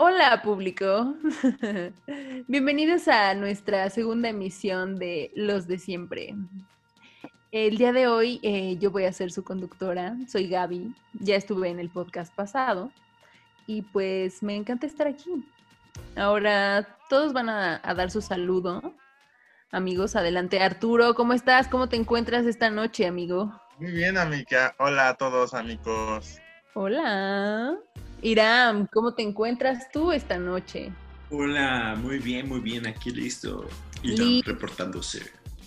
Hola público, bienvenidos a nuestra segunda emisión de Los de Siempre. El día de hoy eh, yo voy a ser su conductora, soy Gaby, ya estuve en el podcast pasado y pues me encanta estar aquí. Ahora todos van a, a dar su saludo. Amigos, adelante. Arturo, ¿cómo estás? ¿Cómo te encuentras esta noche, amigo? Muy bien, amiga. Hola a todos, amigos. Hola. Iram, ¿cómo te encuentras tú esta noche? Hola, muy bien, muy bien, aquí listo. Liz. Iram reportándose.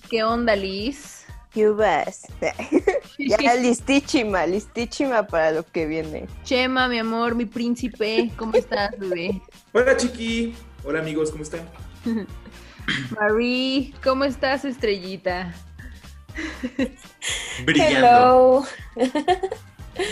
¿Qué onda, Liz? Yubas. ya listísima, listísima para lo que viene. Chema, mi amor, mi príncipe, ¿cómo estás, bebé? Hola chiqui, hola amigos, ¿cómo están? Marie, ¿cómo estás, estrellita? Brillando. Hello.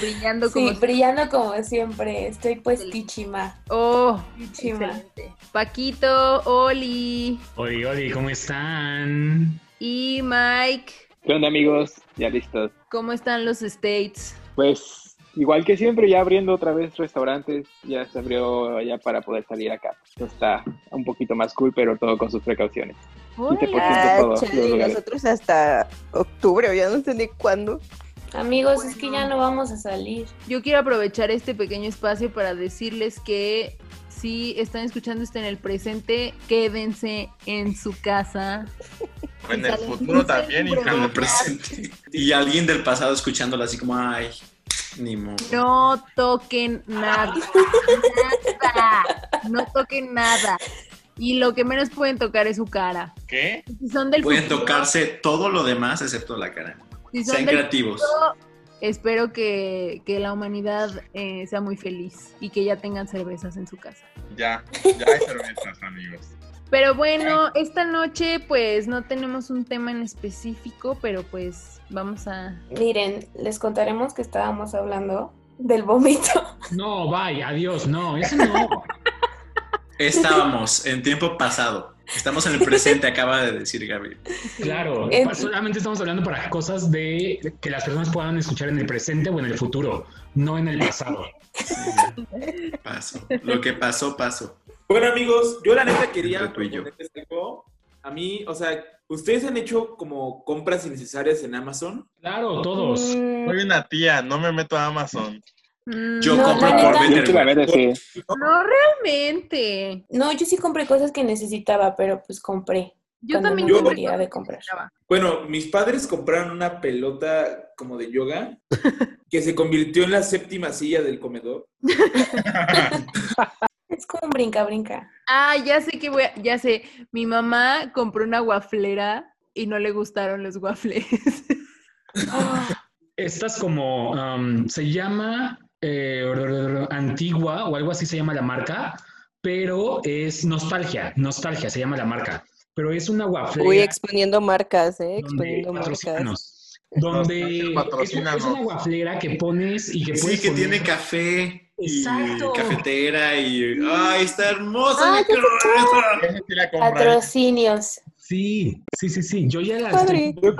Brillando como... Sí, brillando como siempre. Estoy puestísima. Oh, Chima. excelente. Paquito, Oli Oli, Oli, ¿cómo están? y Mike, ¿Qué onda amigos? Ya listos. ¿cómo están los States? Pues igual que siempre, ya abriendo otra vez restaurantes, ya se abrió ya para poder salir acá. Esto está un poquito más cool, pero todo con sus precauciones. 15% Ah, todos chale, nosotros hasta octubre, o ya no sé ni cuándo. Amigos, es que ya no vamos a salir. Yo quiero aprovechar este pequeño espacio para decirles que si están escuchando esto en el presente, quédense en su casa. En el futuro también, hija. En el presente. Y alguien del pasado escuchándolo así como, ay, ni modo. No toquen nada. Nada. No toquen nada. Y lo que menos pueden tocar es su cara. ¿Qué? Si son del Pueden futuro- tocarse todo lo demás excepto la cara. Si son Sean creativos. futuro, espero que, que la humanidad eh, sea muy feliz y que ya tengan cervezas en su casa. Ya, ya hay cervezas, amigos. Pero bueno, esta noche pues no tenemos un tema en específico, pero pues vamos a... Miren, les contaremos que estábamos hablando del vómito. No, bye, adiós, no, eso no. Estábamos en tiempo pasado. Estamos en el presente, acaba de decir Gaby. Claro, solamente estamos hablando para cosas de que las personas puedan escuchar en el presente o en el futuro, no en el pasado. Pasó. Lo que pasó, pasó. Bueno amigos, yo la neta quería yo. A mí, o sea, ¿ustedes han hecho como compras innecesarias en Amazon? Claro, todos. Mm, Soy una tía, no me meto a Amazon. Mm, Yo No, compro por vender. Sí. No realmente. No, yo sí compré cosas que necesitaba, pero pues compré. Yo también no compré cosas de comprar. Bueno, mis padres compraron una pelota como de yoga que se convirtió en la séptima silla del comedor. Es como un brinca, brinca. Ah, ya sé que voy a- ya sé. Mi mamá compró una guaflera y no le gustaron los waffles. Estas como, um, se llama eh, Antigua o algo así se llama la marca, pero es Nostalgia, Nostalgia se llama la marca. Pero es una guaflera. Uy, exponiendo marcas, ¿eh? Exponiendo marcas. Donde es, es una guaflera que pones y que Sí, puedes que poner- tiene café y Exacto. cafetera y... ¡Ay, está hermosa! Ay, sí la compré. Patrocinios. Sí, sí, sí, sí. Yo ya la estoy- Yo,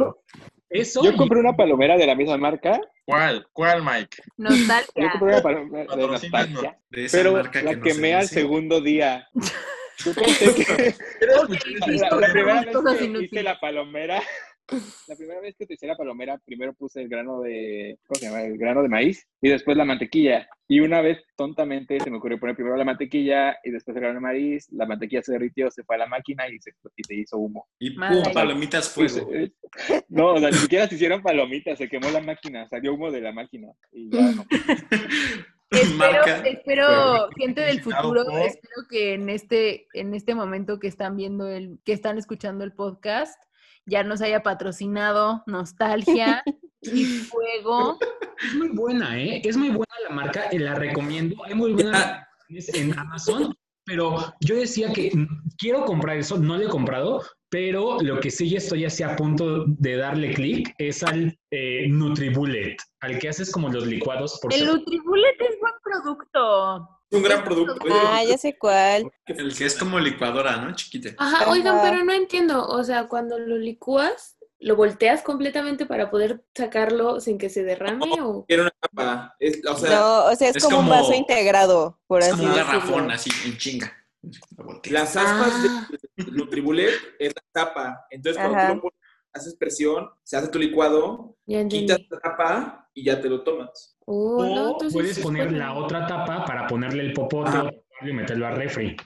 Eso. yo y- compré una palomera de la misma marca. ¿Cuál? ¿Cuál, Mike? Yo Nostalgia. compré una palomera de nostalgia. De esa Pero marca la no quemé al segundo día. Yo pensé que la, la primera vez que hice la palomera, la primera vez que utilicé la palomera, primero puse el grano de, ¿cómo se llama? El grano de maíz y después la mantequilla. Y una vez tontamente se me ocurrió poner primero la mantequilla y después el grano de maíz, la mantequilla se derritió, se fue a la máquina y se, y se hizo humo. Y Madre. pum, palomitas Pues, fuego. eh, no, o sea, ni siquiera se hicieron palomitas, se quemó la máquina, salió humo de la máquina y ya no. Espero, Marca espero, gente del futuro, espero que en este, en este momento que están viendo el, que están escuchando el podcast, ya nos haya patrocinado Nostalgia y Fuego. Es muy buena, ¿eh? Es muy buena la marca, y la recomiendo. Hay muy buenas en Amazon, pero yo decía que quiero comprar eso, no lo he comprado, pero lo que sí ya estoy así a punto de darle clic es al eh, Nutribullet, al que haces como los licuados por El. Nutribullet es buen producto. Es un gran producto. Ah, ya sé cuál. El que es como licuadora, ¿no? Chiquita. Ajá, Ajá. oigan, pero no entiendo. O sea, cuando lo licúas, ¿Lo volteas completamente para poder sacarlo sin que se derrame o...? Era una tapa. Es- o sea, No, o sea, es, es como, un vaso integrado, por Es así como un decirlo. garrafón así, en chinga. Las aspas Ah. de Nutribullet es la tapa. Entonces, cuando Ajá. tú lo pones, haces presión, se hace tu licuado, quitas la tapa y ya te lo tomas. Oh, no, O entonces puedes sí poner puede. la otra tapa para ponerle el popote taparlo y meterlo al refri.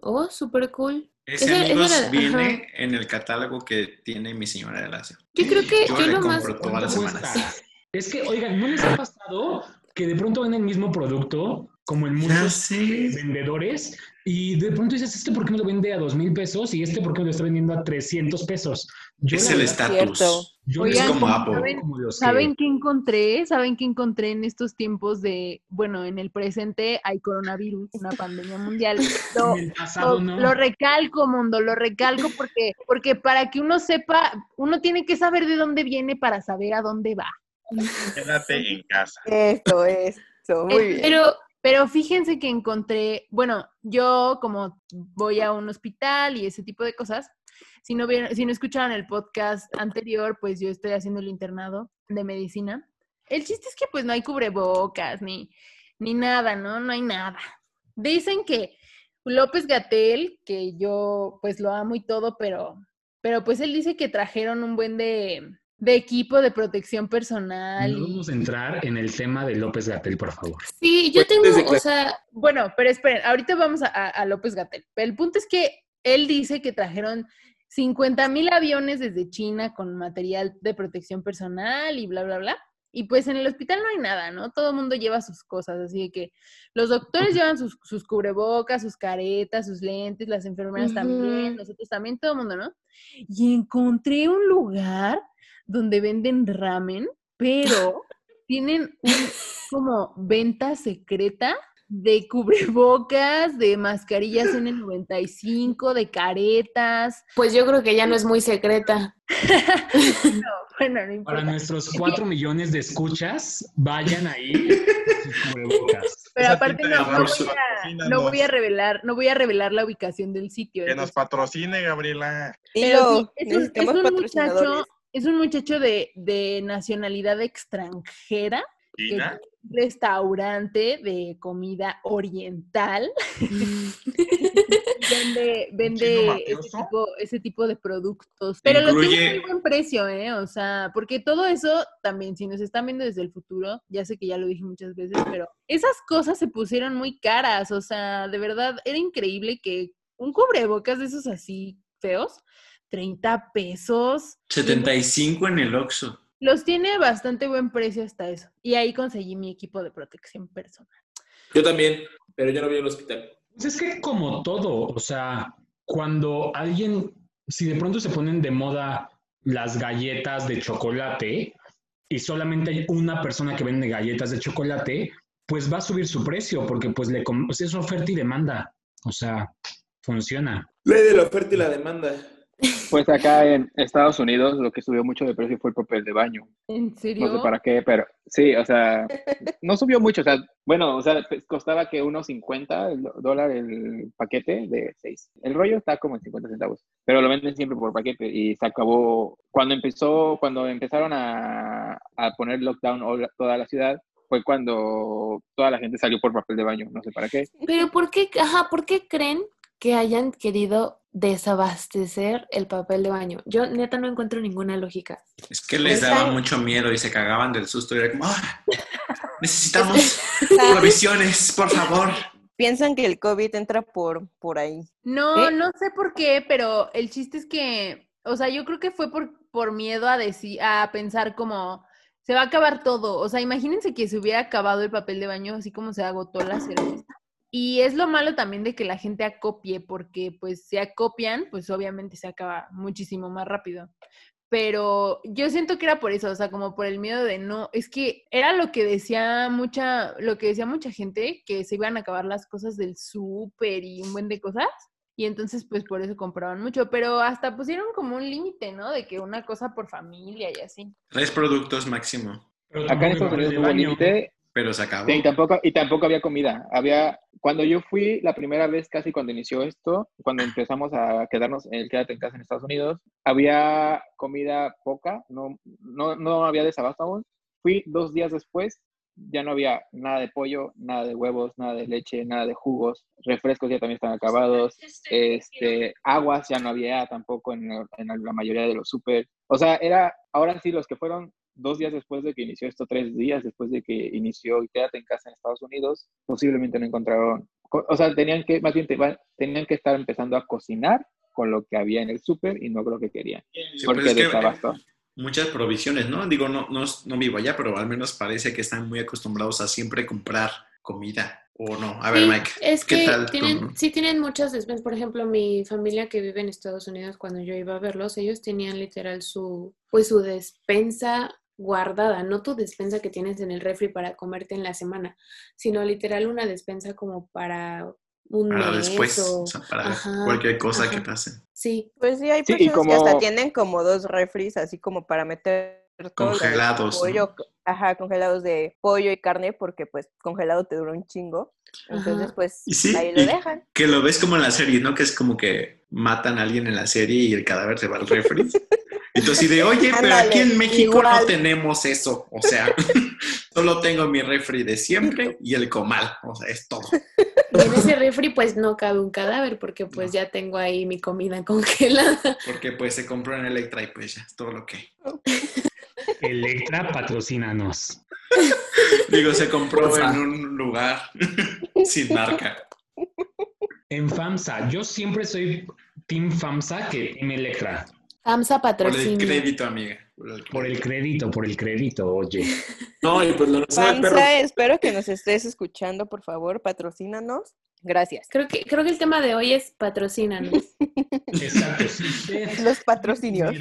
Oh, súper cool. Ese, Ese- ese amigos, era- viene en el catálogo que tiene mi señora de láser. Yo creo que Yo yo le lo más... compro todas las ¿Cuánto semanas. Es que, oigan, ¿no les ha pasado que de pronto ven el mismo producto como en muchos vendedores y de pronto dices, ¿este por qué me lo vende a dos mil pesos y este por qué me lo está vendiendo a 300 pesos? Yo Es el estatus. cierto. yo Oigan, les como Apple. ¿saben- como los que- ¿Saben qué encontré? ¿Saben qué encontré en estos tiempos de, bueno, en el presente hay coronavirus, una pandemia mundial? Lo, En el pasado lo- no. lo recalco, mundo, lo recalco porque, porque para que uno sepa, uno tiene que saber de dónde viene para saber a dónde va. Quédate en casa. Eso, eso, muy Eh, bien. Pero Pero fíjense que encontré, bueno, yo como voy a un hospital y ese tipo de cosas, si no, si no escucharon el podcast anterior, pues yo estoy haciendo el internado de medicina. El chiste es que pues no hay cubrebocas ni, ni nada, ¿no? No hay nada. Dicen que López Gatel, que yo pues lo amo y todo, pero, pero pues él dice que trajeron un buen de, de equipo de protección personal. No y- vamos a entrar en el tema de López Gatel, por favor. sí, yo tengo, Desde o sea, Bueno, pero esperen, ahorita vamos a, a- a López Gatel. Pero el punto es que él dice que trajeron 50 mil aviones desde China con material de protección personal y bla, bla, bla. Y pues en el hospital no hay nada, ¿no? Todo el mundo lleva sus cosas, así de que los doctores llevan sus, sus cubrebocas, sus caretas, sus lentes, las enfermeras también, nosotros también, todo el mundo, ¿no? Y encontré un lugar donde venden ramen, pero tienen un como venta secreta de cubrebocas, de mascarillas N95, de caretas. pues yo creo que ya no es muy secreta. No, bueno, no Para nuestros cuatro millones de escuchas, vayan ahí sus cubrebocas. Pero Esa aparte no, no voy a, patrocínanos. no voy a revelar, no voy a revelar la ubicación del sitio. Que nos patrocine, Gabriela. Pero sí, es un, es muchacho, es un muchacho de, de nacionalidad extranjera, que China. restaurante de comida oriental. vende vende ese tipo, ese tipo de productos. Pero lo Incluye- tiene muy buen precio, ¿eh? O sea, porque todo eso también, si nos están viendo desde el futuro, ya sé que ya lo dije muchas veces, pero esas cosas se pusieron muy caras. O sea, de verdad, era increíble que un cubrebocas de esos así feos, 30 pesos. 75 en el Oxxo. Los tiene bastante buen precio hasta eso. Y ahí conseguí mi equipo de protección personal. Yo también, pero yo no vi en el hospital. Pues es que como todo, o sea, cuando alguien, si de pronto se ponen de moda las galletas de chocolate y solamente hay una persona que vende galletas de chocolate, pues va a subir su precio porque pues le pues es oferta y demanda, o sea, funciona. Ley de la oferta y la demanda. Pues acá en Estados Unidos lo que subió mucho de precio fue el papel de baño. ¿En serio? No sé para qué, pero sí, o sea, no subió mucho. O sea, bueno, o sea, pues, costaba que unos 50 el do- dólar el paquete de 6. El rollo está como en 50 centavos, pero lo venden siempre por paquete y se acabó. Cuando empezó, cuando empezaron a, a poner lockdown toda la ciudad, fue cuando toda la gente salió por papel de baño. No sé para qué. Pero ¿por qué, ajá, por qué creen que hayan querido desabastecer el papel de baño? Yo neta no encuentro ninguna lógica. Es que les daba mucho miedo y se cagaban del susto. Y era como, "Ah, necesitamos provisiones, por favor. Piensan que el COVID entra por, por ahí. No, ¿Eh? no sé por qué, pero el chiste es que, o sea, yo creo que fue por, por miedo a decir, a pensar como se va a acabar todo. O sea, imagínense que se hubiera acabado el papel de baño así como se agotó la cerveza. Y es lo malo también de que la gente acopie, porque pues si acopian, pues obviamente se acaba muchísimo más rápido. Pero yo siento que era por eso, o sea, como por el miedo de no, es que era lo que decía mucha, lo que decía mucha gente, que se iban a acabar las cosas del súper y un buen de cosas. Y entonces, pues por eso compraban mucho, pero hasta pusieron como un límite, ¿no? De que una cosa por familia y así. Tres productos máximo. Pero Acá en Estados Unidos hubo baño. límite. Pero se acabó. Y tampoco, y tampoco había comida. Había, cuando yo fui la primera vez, casi cuando inició esto, cuando empezamos a quedarnos en el quédate en casa en Estados Unidos, había comida poca, no, no, no había desabasto aún. Fui dos días después, ya no había nada de pollo, nada de huevos, nada de leche, nada de jugos, refrescos ya también están acabados, este, aguas ya no había tampoco en, en la mayoría de los super. O sea, era, ahora sí, los que fueron dos días después de que inició esto, tres días después de que inició y quédate en casa en Estados Unidos, posiblemente no encontraron, co- o sea, tenían que, más bien tenían que estar empezando a cocinar con lo que había en el súper y no con lo que querían, Sí, porque pues es que, desabasto. muchas provisiones, ¿no? Digo, no, no, no vivo allá, pero al menos parece que están muy acostumbrados a siempre comprar comida. ¿O no? A ver, Sí, Mike, es ¿qué que tal tienen, sí tienen muchas despensas. Por ejemplo, mi familia que vive en Estados Unidos, cuando yo iba a verlos, ellos tenían literal su, pues su despensa guardada, no tu despensa que tienes en el refri para comerte en la semana, sino literal una despensa como para un para mes después, o... o sea, para Ajá, cualquier cosa ajá. que pase. Sí, Pues sí, hay Sí, personas que hasta tienen como dos refris, así como para meter Congelados, ¿no? pollo, ajá, congelados de pollo y carne, porque pues congelado te dura un chingo. Entonces, Ajá. pues Y sí, ahí lo y- dejan. Que lo ves como en la serie, ¿no? Que es como que matan a alguien en la serie y el cadáver se va al refri. Y tú así de, oye, pero aquí en México igual. no tenemos eso. O sea, solo tengo mi refri de siempre y el comal. O sea, es todo. y en ese refri pues no cabe un cadáver porque pues ya tengo ahí mi comida congelada. Porque pues se compró en Electra y pues ya es todo lo que. Electra, patrocínanos. Digo, se compró en un lugar sin marca. En FAMSA, yo siempre soy Team FAMSA que Team Electra. AMSA Por el crédito, amiga. Por el Por el crédito. por el crédito, oye. No, y pues lo sabe el perro. Panza, espero que nos estés escuchando, por favor, patrocínanos. Gracias. Creo que, creo que el tema de hoy es patrocínanos. Exacto. Los patrocinios.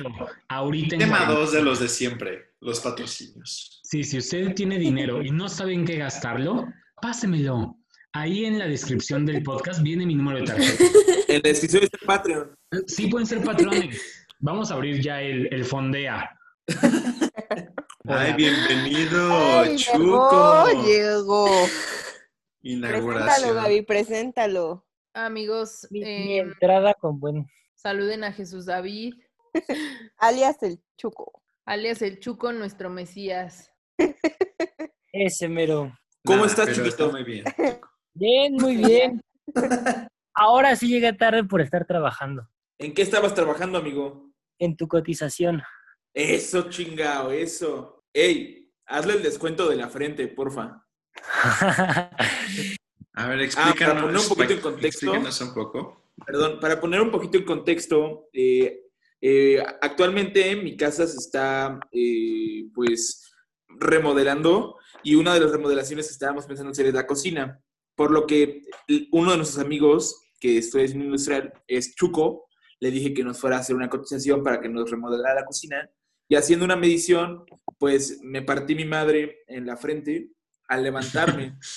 ahorita Tema cuarentena, 2 de los de siempre, los patrocinios. Sí, si usted tiene dinero y no sabe en qué gastarlo, pásemelo. Ahí en la descripción del podcast viene mi número de tarjeta. En la descripción está el Patreon. Sí pueden ser patrones. Vamos a abrir ya el, el fondea. Ay, bienvenido, Ay, Chuco. llegó, llegó. Preséntalo, Inauguración. Gaby, preséntalo. Amigos, Mi, eh, mi entrada con buen. saluden a Jesús David, Alias el Chuco. alias el Chuco, nuestro Mesías. Ese mero. ¿Cómo Nada, estás, chiquito? Está muy bien. Bien, muy bien. Ahora sí llegué tarde por estar trabajando ¿En qué estabas trabajando, amigo? En tu cotización. Eso, chingao, eso. Ey, hazle el descuento de la frente, porfa. A ver, Ah, para explícanos, poner un poquito en contexto. un poco. Perdón, para poner un poquito en contexto, eh, eh, actualmente mi casa se está, eh, pues, remodelando y una de las remodelaciones que estábamos pensando hacer es la cocina. Por lo que uno de nuestros amigos, que estoy en industrial, es Chuco, le dije que nos fuera a hacer una cotización para que nos remodelara la cocina. Y haciendo una medición, pues me partí mi madre en la frente al levantarme.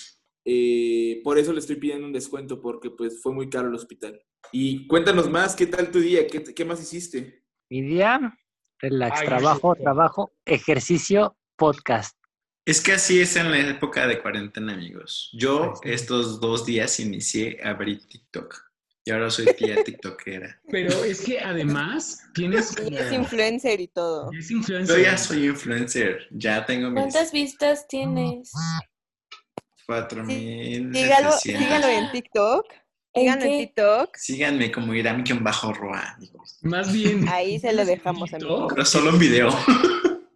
Eh, por eso le estoy pidiendo un descuento, porque pues fue muy caro el hospital. Y cuéntanos más, ¿qué tal tu día? ¿Qué, qué más hiciste? Mi día, relax, Ay, trabajo, trabajo, ejercicio, podcast. Es que así es en la época de cuarentena, amigos. Yo sí. estos dos días inicié a abrir TikTok. Y ahora soy tía tiktokera. Pero es que además tienes Y es influencer y todo. Es Yo ya soy influencer. Ya tengo mis ¿Cuántas vistas tienes? cuatro mil. Sígalo, sígalo en TikTok. ¿En Síganlo en? TikTok. Síganme como bajo roa amigos. Más bien. Ahí se lo dejamos. Pero solo un video.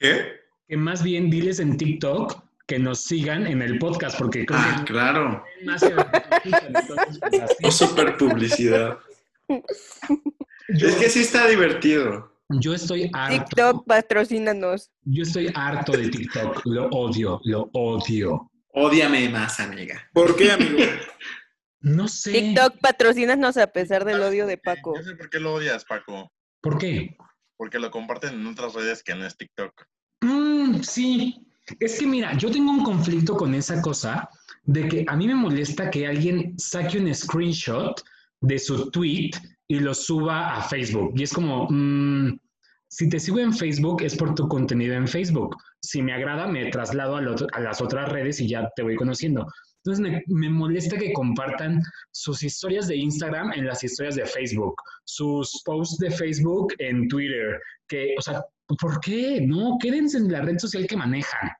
¿Qué? Que más bien diles en TikTok que nos sigan en el podcast, porque creo Ah, que claro. más que entonces, pues, super publicidad. yo, Es que sí está divertido. yo estoy harto. TikTok, patrocínanos. Yo estoy harto de TikTok. Lo odio, lo odio. Ódiame más, amiga. ¿Por qué, amigo? No sé. TikTok, patrocínanos a pesar del odio de Paco. Yo sé por qué lo odias, Paco. ¿Por qué? Porque lo comparten en otras redes que no es TikTok. Mm, sí. Es que mira, yo tengo un conflicto con esa cosa de que a mí me molesta que alguien saque un screenshot de su tweet y lo suba a Facebook. Y es como, mm, si te sigo en Facebook es por tu contenido en Facebook. Si me agrada, me traslado otro- a las otras redes y ya te voy conociendo. Entonces me, me molesta que compartan sus historias de Instagram en las historias de Facebook, sus posts de Facebook en Twitter, que, o sea, ¿por qué? No, quédense en la red social que manejan.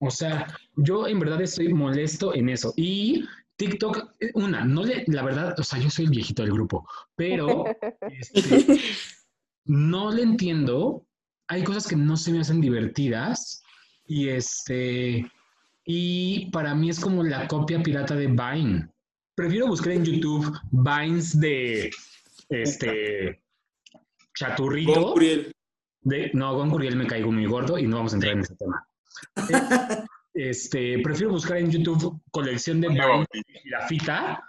O sea, yo en verdad estoy molesto en eso. Y TikTok, eh, una, no le, la verdad, o sea, yo soy el viejito del grupo, pero este, no le entiendo. Hay cosas que no se me hacen divertidas y este, y para mí es como la copia pirata de Vine. Prefiero buscar en YouTube Vines de este chaturrito. De, no, Gon Curiel me caigo muy gordo y no vamos a entrar en ese tema. Eh, Este, prefiero buscar en YouTube colección de y la fita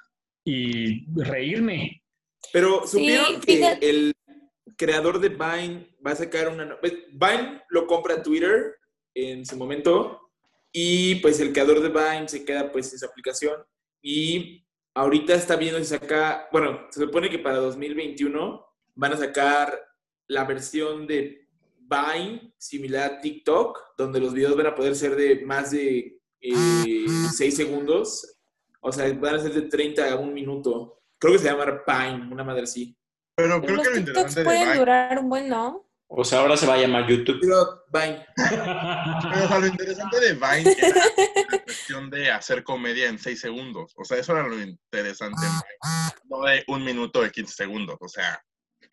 y reírme. Pero Sí, supieron que fíjate- el creador de Vine va a sacar una... no- pues, Vine lo compra Twitter en su momento y pues el creador de Vine se queda pues en su aplicación y ahorita está viendo si saca... Bueno, se supone que para 2021 van a sacar la versión de Vine similar a TikTok, donde los videos van a poder ser de más de 6 segundos. O sea, van a ser de 30 a un minuto. Creo que se llama Vine, una madre así. Pero creo los que lo TikToks interesante de pueden Vine, durar un buen, ¿no? O sea, ahora se va a llamar YouTube. Pero Vine. pero, o sea, lo interesante de Vine era la cuestión de hacer comedia en 6 segundos. O sea, eso era lo interesante en Vine. No de un minuto de 15 segundos. O sea,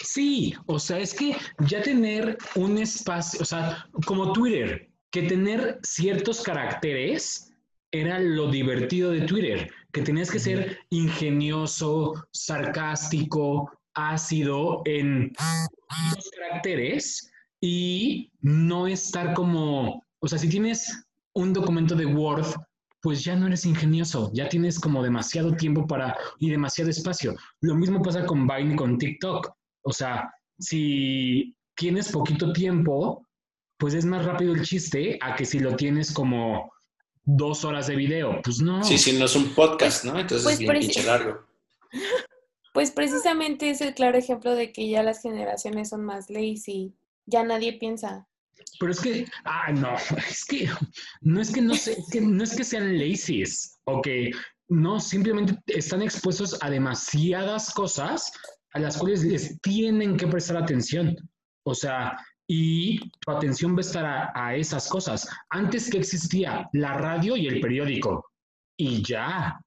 Sí, o sea, es que ya tener un espacio, o sea, como Twitter, que tener ciertos caracteres era lo divertido de Twitter, que tenías que ser ingenioso, sarcástico, ácido en los caracteres y no estar como, o sea, si tienes un documento de Word, pues ya no eres ingenioso, ya tienes como demasiado tiempo para y demasiado espacio. Lo mismo pasa con Vine y con TikTok. O sea, si tienes poquito tiempo, pues es más rápido el chiste a que si lo tienes como dos horas de video. Pues no. Sí, sí, no es un podcast, ¿no? Entonces Pues es bien pinche largo. Pues precisamente es el claro ejemplo de que ya las generaciones son más lazy. Ya nadie piensa. Pero es que, ah, no, es que no es que no sé, es que no es que sean lazies o que no, simplemente están expuestos a demasiadas cosas a las cuales les tienen que prestar atención. O sea, y tu atención va a estar a, a esas cosas. Antes que existía la radio y el periódico, y ya.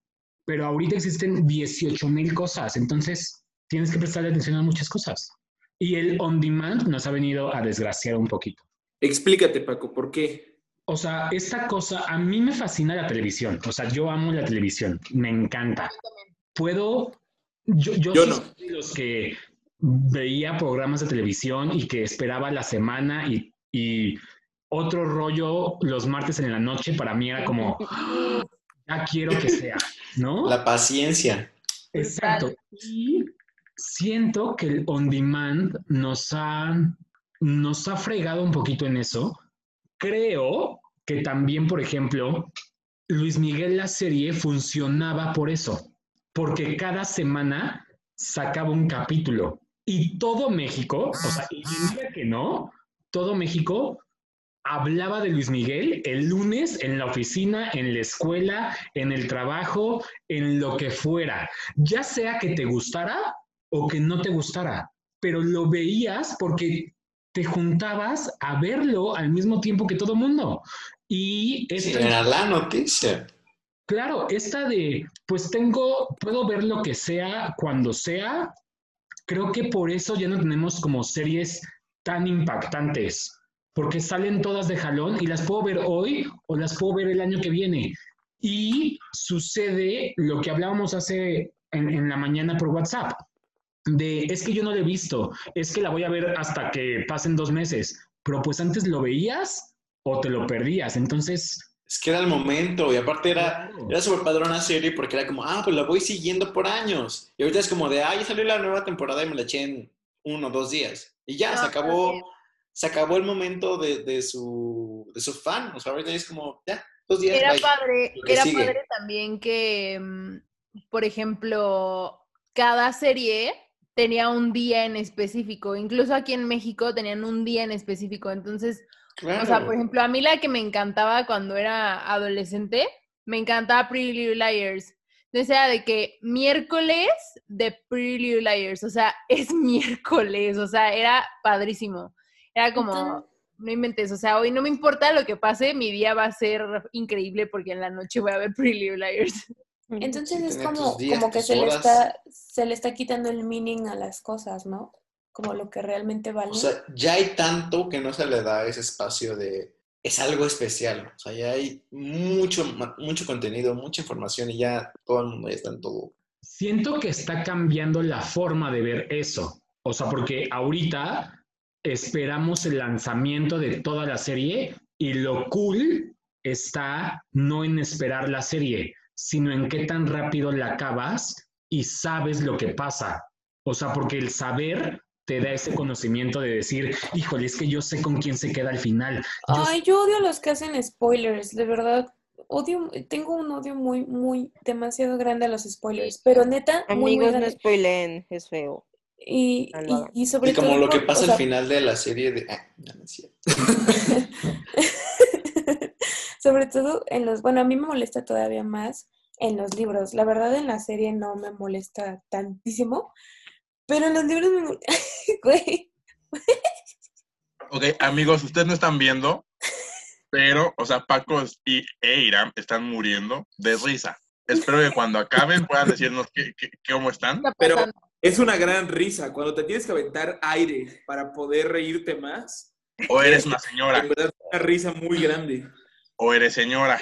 Pero ahorita existen 18 mil cosas, entonces tienes que prestar atención a muchas cosas. Y el on demand nos ha venido a desgraciar un poquito. Explícate, Paco, ¿por qué? O sea, esta cosa, a mí me fascina la televisión. O sea, yo amo la televisión, me encanta. Puedo, yo, yo, Yo sí no. soy de los que veía programas de televisión y que esperaba la semana y, y otro rollo los martes en la noche para mí era como, "Ah, ya quiero que sea, ¿no? La paciencia. Exacto. Y siento que el on demand nos ha, nos ha fregado un poquito en eso. Creo que también, por ejemplo, Luis Miguel la serie funcionaba por eso, porque cada semana sacaba un capítulo y todo México, o sea, y diga que no, todo México hablaba de Luis Miguel el lunes en la oficina, en la escuela, en el trabajo, en lo que fuera, ya sea que te gustara o que no te gustara, pero lo veías porque te juntabas a verlo al mismo tiempo que todo mundo. Y Sí, era la noticia. Claro, esta de, pues tengo, puedo ver lo que sea cuando sea, creo que por eso ya no tenemos como series tan impactantes, porque salen todas de jalón y las puedo ver hoy o las puedo ver el año que viene. Y sucede lo que hablábamos hace en, la mañana por WhatsApp, de es que yo no la he visto, es que la voy a ver hasta que pasen dos meses, pero pues antes lo veías o te lo perdías, entonces... Es que era el momento y aparte era, era súper padre una serie porque era como, ah, pues la voy siguiendo por años. Y ahorita es como de, ah, ya salió la nueva temporada y me la eché en uno o dos días. Y ya, se No, acabó, sí. se acabó el momento de, de su, de su fan. O sea, ahorita es como, ya, dos días. Era bye. padre, era sigue. padre también que, mm, por ejemplo, cada serie tenía un día en específico. Incluso aquí en México tenían un día en específico. Entonces, Claro. o sea, por ejemplo, a mí la que me encantaba cuando era adolescente, me encantaba Pretty Little Liars. Entonces era de que miércoles de Pretty Little Liars, o sea, es miércoles, o sea, era padrísimo. Era como, Entonces- no inventes, o sea, hoy no me importa lo que pase, mi día va a ser increíble porque en la noche voy a ver Pretty Little Liars. Entonces Sí, es como, días, como que se le, está, se le está quitando el meaning a las cosas, ¿no? Como lo que realmente vale. O sea, ya hay tanto que no se le da ese espacio de... Es algo especial. O sea, ya hay mucho, mucho contenido, mucha información y ya todo el mundo ya está en todo. Siento que está cambiando la forma de ver eso. O sea, porque ahorita esperamos el lanzamiento de toda la serie y lo cool está no en esperar la serie, sino en qué tan rápido la acabas y sabes lo que pasa. O sea, porque el saber te da ese conocimiento de decir, híjole, es que yo sé con quién se queda al final. Yo Ay, yo odio a los que hacen spoilers, de verdad. Odio, tengo un odio muy, muy, demasiado grande a los spoilers, pero neta, muy, muy Amigos, no spoilen, es feo. Y, y, sobre Y como todo lo que o pasa sea, al final de la serie de... Ah, no, no es cierto. Sobre todo en los, bueno, a mí me molesta todavía más en los libros. La verdad en la serie no me molesta tantísimo, pero en los libros me Güey, Ok, amigos, ustedes no están viendo, pero, o sea, Paco y e Iram están muriendo de risa. Espero que cuando acaben puedan decirnos qué, qué- cómo están. Está Pero es una gran risa. Cuando te tienes que aventar aire para poder reírte más, O eres una señora, en verdad una risa muy grande. o eres señora.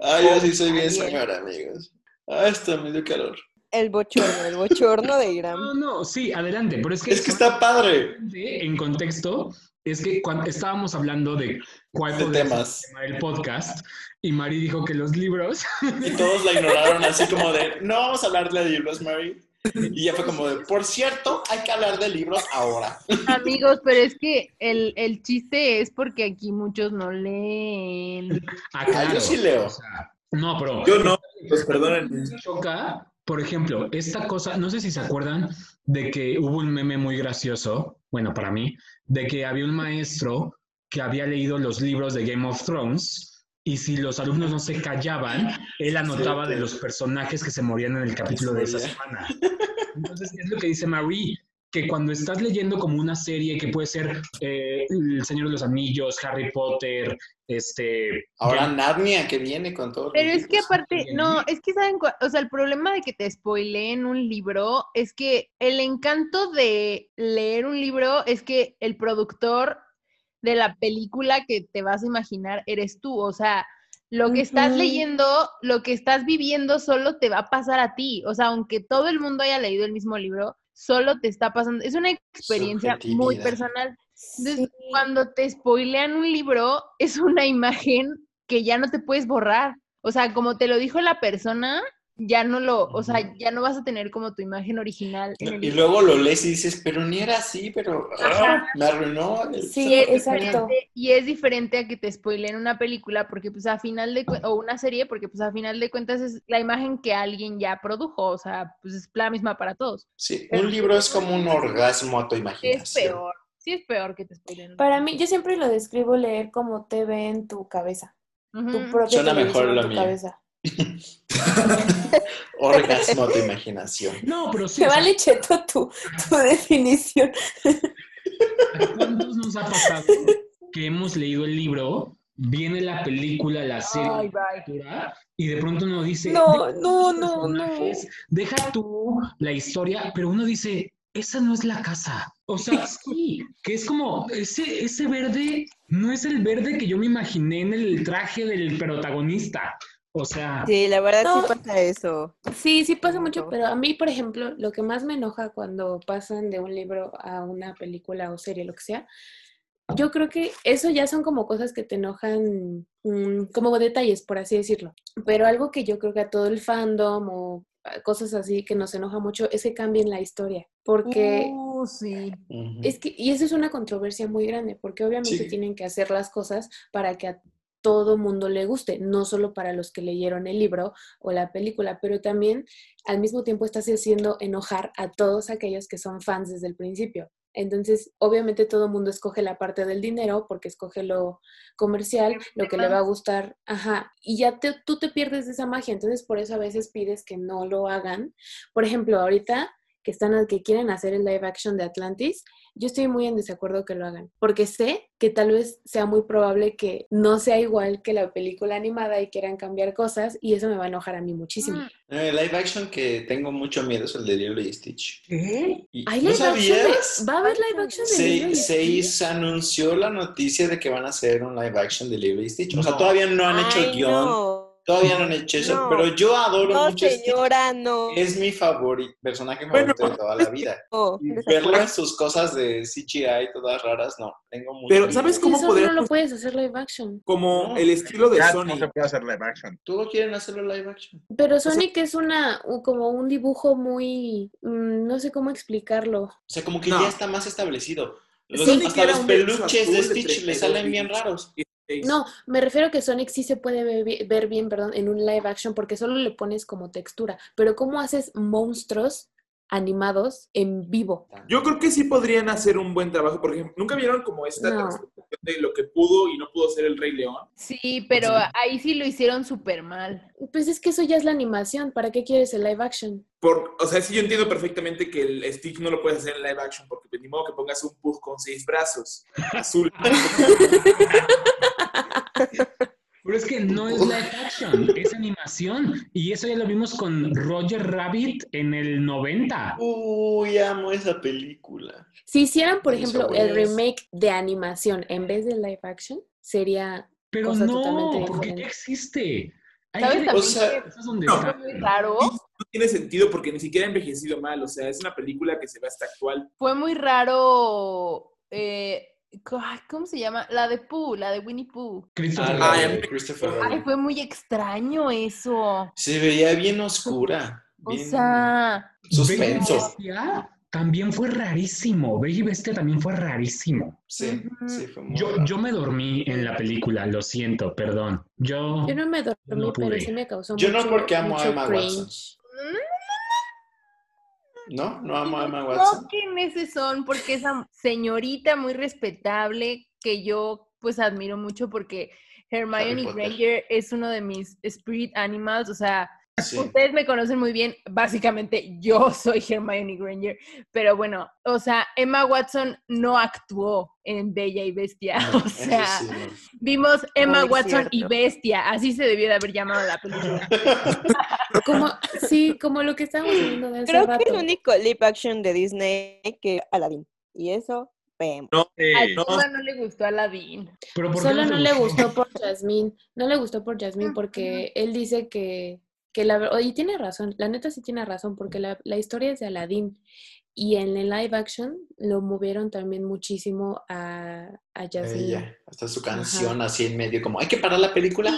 Ah, yo sí soy bien señora, amigos. Ah, está me dio calor. El bochorno, el bochorno de No, Iram. no, sí, adelante, pero es que, Es que está padre. en contexto, es que cuando estábamos hablando de cuál De temas. el tema del podcast, y Mari dijo que los libros, Y todos la ignoraron así como de, no vamos a hablar de libros, Mary. Y ya fue como de, por cierto, hay que hablar de libros ahora. Amigos, pero es que el, el chiste es porque aquí muchos no leen. ah, Ah, claro, yo sí leo. o sea, no, pero Yo no, pues perdónenme. me choca, por ejemplo, esta cosa, no sé si se acuerdan de que hubo un meme muy gracioso, bueno, para mí, de que había un maestro que había leído los libros de Game of Thrones y si los alumnos no se callaban, él anotaba de los personajes que se morían en el capítulo de esa semana. Entonces, es lo que dice Marie, que cuando estás leyendo como una serie que puede ser eh, El Señor de los Anillos, Harry Potter, este... Ahora Game- Narnia que viene con todo. Pero es que aparte, no, es que saben, o sea, el problema de que te spoileen un libro es que el encanto de leer un libro es que el productor de la película que te vas a imaginar eres tú, o sea, lo que estás leyendo, lo que estás viviendo solo te va a pasar a ti, o sea, aunque todo el mundo haya leído el mismo libro, solo te está pasando, es una experiencia muy personal. Entonces, Sí. cuando te spoilean un libro, es una imagen que ya no te puedes borrar. O sea, como te lo dijo la persona, ya no lo, o sea, ya no vas a tener como tu imagen original en el Y luego lo lees y dices, pero ni era así, pero ah, me arruinó. Sí, Y es, exacto. diferente, y es diferente a que te spoileen una película, porque pues a final de o una serie, porque pues a final de cuentas es la imagen que alguien ya produjo, o sea, pues es la misma para todos. Sí, Pero un libro es como un orgasmo a tu imaginación. Es peor, sí es peor que te spoileen. una Para mí, yo siempre lo describo leer como TV en tu cabeza, tu Ujú. propia Suena mejor en lo tu mío. cabeza. Orgasmo a tu imaginación. No, pero sí. Sea, vale cheto tu, tu definición. ¿A ¿Cuántos nos ha pasado que hemos leído el libro, viene la película, la serie, Ay, la y de pronto uno dice, No, no, no, no. deja tú la historia, pero uno dice, esa no es la casa. O sea, sí, que es como, ese, ese verde no es el verde que yo me imaginé en el traje del protagonista. O sea, Sí, la verdad No. sí pasa eso. Sí, sí pasa mucho, pero a mí, por ejemplo, lo que más me enoja cuando pasan de un libro a una película o serie, lo que sea, yo creo que eso ya son como cosas que te enojan, mm, como detalles, por así decirlo. Pero algo que yo creo que a todo el fandom o cosas así que nos enoja mucho es que cambien la historia, porque Uh, sí. Es que, y eso es una controversia muy grande, porque obviamente Sí. tienen que hacer las cosas para que a todo mundo le guste, no solo para los que leyeron el libro o la película, pero también al mismo tiempo estás haciendo enojar a todos aquellos que son fans desde el principio. Entonces, obviamente todo el mundo escoge la parte del dinero porque escoge lo comercial, lo que le va a gustar, ajá, y ya te- tú te pierdes de esa magia, entonces por eso a veces pides que no lo hagan. Por ejemplo, ahorita que están que quieren hacer el live action de Atlantis, yo estoy muy en desacuerdo que lo hagan, porque sé que tal vez sea muy probable que no sea igual que la película animada y quieran cambiar cosas y eso me va a enojar a mí muchísimo. Mm. El live action que tengo mucho miedo es el de Lilo y Stitch. ¿Qué? Y- ¿Hay ¿No live action de- sabías? ¿Va a haber live action de Lilo Se, y se, Stitch? se anunció la noticia de que van a hacer un live action de Lilo y Stitch. O sea, todavía no han hecho el Ay, guion, no. Todavía no han hecho eso, No. pero yo adoro No, mucho a Stitch. señora, no. Es mi favorito, personaje Bueno, favorito de toda la vida. No, Verlo en sus cosas de CGI todas raras, no. Tengo mucho Pero, miedo. ¿sabes cómo Eso podría no lo puedes hacer live action. Como No. el estilo de Sony. no se puede hacer live action. ¿Todo quieren hacerlo live action? Pero sea- Sonic es una, como un dibujo muy, mm, no sé cómo explicarlo. O sea, como que No. ya está más establecido. Los- Sí. hasta los peluches de Stitch le 32 salen bien bits. No, me refiero a que Sonic sí se puede ver, bi- ver bien, perdón, en un live action porque solo le pones como textura. Pero ¿cómo haces monstruos animados en vivo? Yo creo que sí podrían hacer un buen trabajo. Por ejemplo, ¿nunca vieron como esta No. transformación de lo que pudo y no pudo ser el Rey León? Sí, pero Sí. ahí sí lo hicieron súper mal. Pues es que eso ya es la animación. ¿Para qué quieres el live action? Por, o sea, sí yo entiendo perfectamente que el Stitch no lo puedes hacer en live action porque pues, ni modo que pongas un Pug con seis brazos, azul. Pero es que no es live action, es animación. Y eso ya lo vimos con Roger Rabbit en el 90. Uy, amo esa película. Si hicieran, por ejemplo, el remake de animación en vez de live action, sería Pero cosa no, totalmente porque ya existe. Hay ¿Sabes O sea, que ¿Sabes dónde no. está? fue muy raro? No tiene sentido porque ni siquiera ha envejecido mal. O sea, es una película que se ve hasta actual. Fue muy raro. eh, ¿Cómo se llama? La de Pooh, la de Winnie Pooh. Christopher Ah, Ay, Christopher Ay, fue muy extraño eso. Se veía bien oscura. O sea, suspenso. También fue rarísimo. Bella y Bestia también fue rarísimo. Sí, sí, fue muy Yo, raro. yo me dormí en la película, lo siento, perdón. Yo, Yo no me dormí, No pero sí me causó Yo no mucho, porque amo a mucho Emma cringe. Watson. ¿No? ¿No amo a Emma no Watson? toquen ese son porque esa señorita muy respetable que yo pues admiro mucho porque Hermione. Granger es uno de mis spirit animals, o sea, Sí. ustedes me conocen muy bien, básicamente yo soy Hermione Granger, pero bueno, o sea, Emma Watson no actuó en Bella y Bestia, No, o sea, sí, no. vimos Emma Muy Watson y. Bestia, así se debió de haber llamado la película. Como, sí, como lo que estábamos viendo de hace Creo que el único live action de Disney que Aladdin. Y eso. No, A no, le gustó Aladdin. pero ¿por qué Solo no le gustó por Jasmine. No le gustó por Jasmine porque él dice que, que la verdad, y tiene razón, la neta sí tiene razón, porque la, la historia es de Aladdin. Y en el live action lo movieron también muchísimo a, a Jasmine. Ella, hasta su canción así en medio, como, hay que parar la película.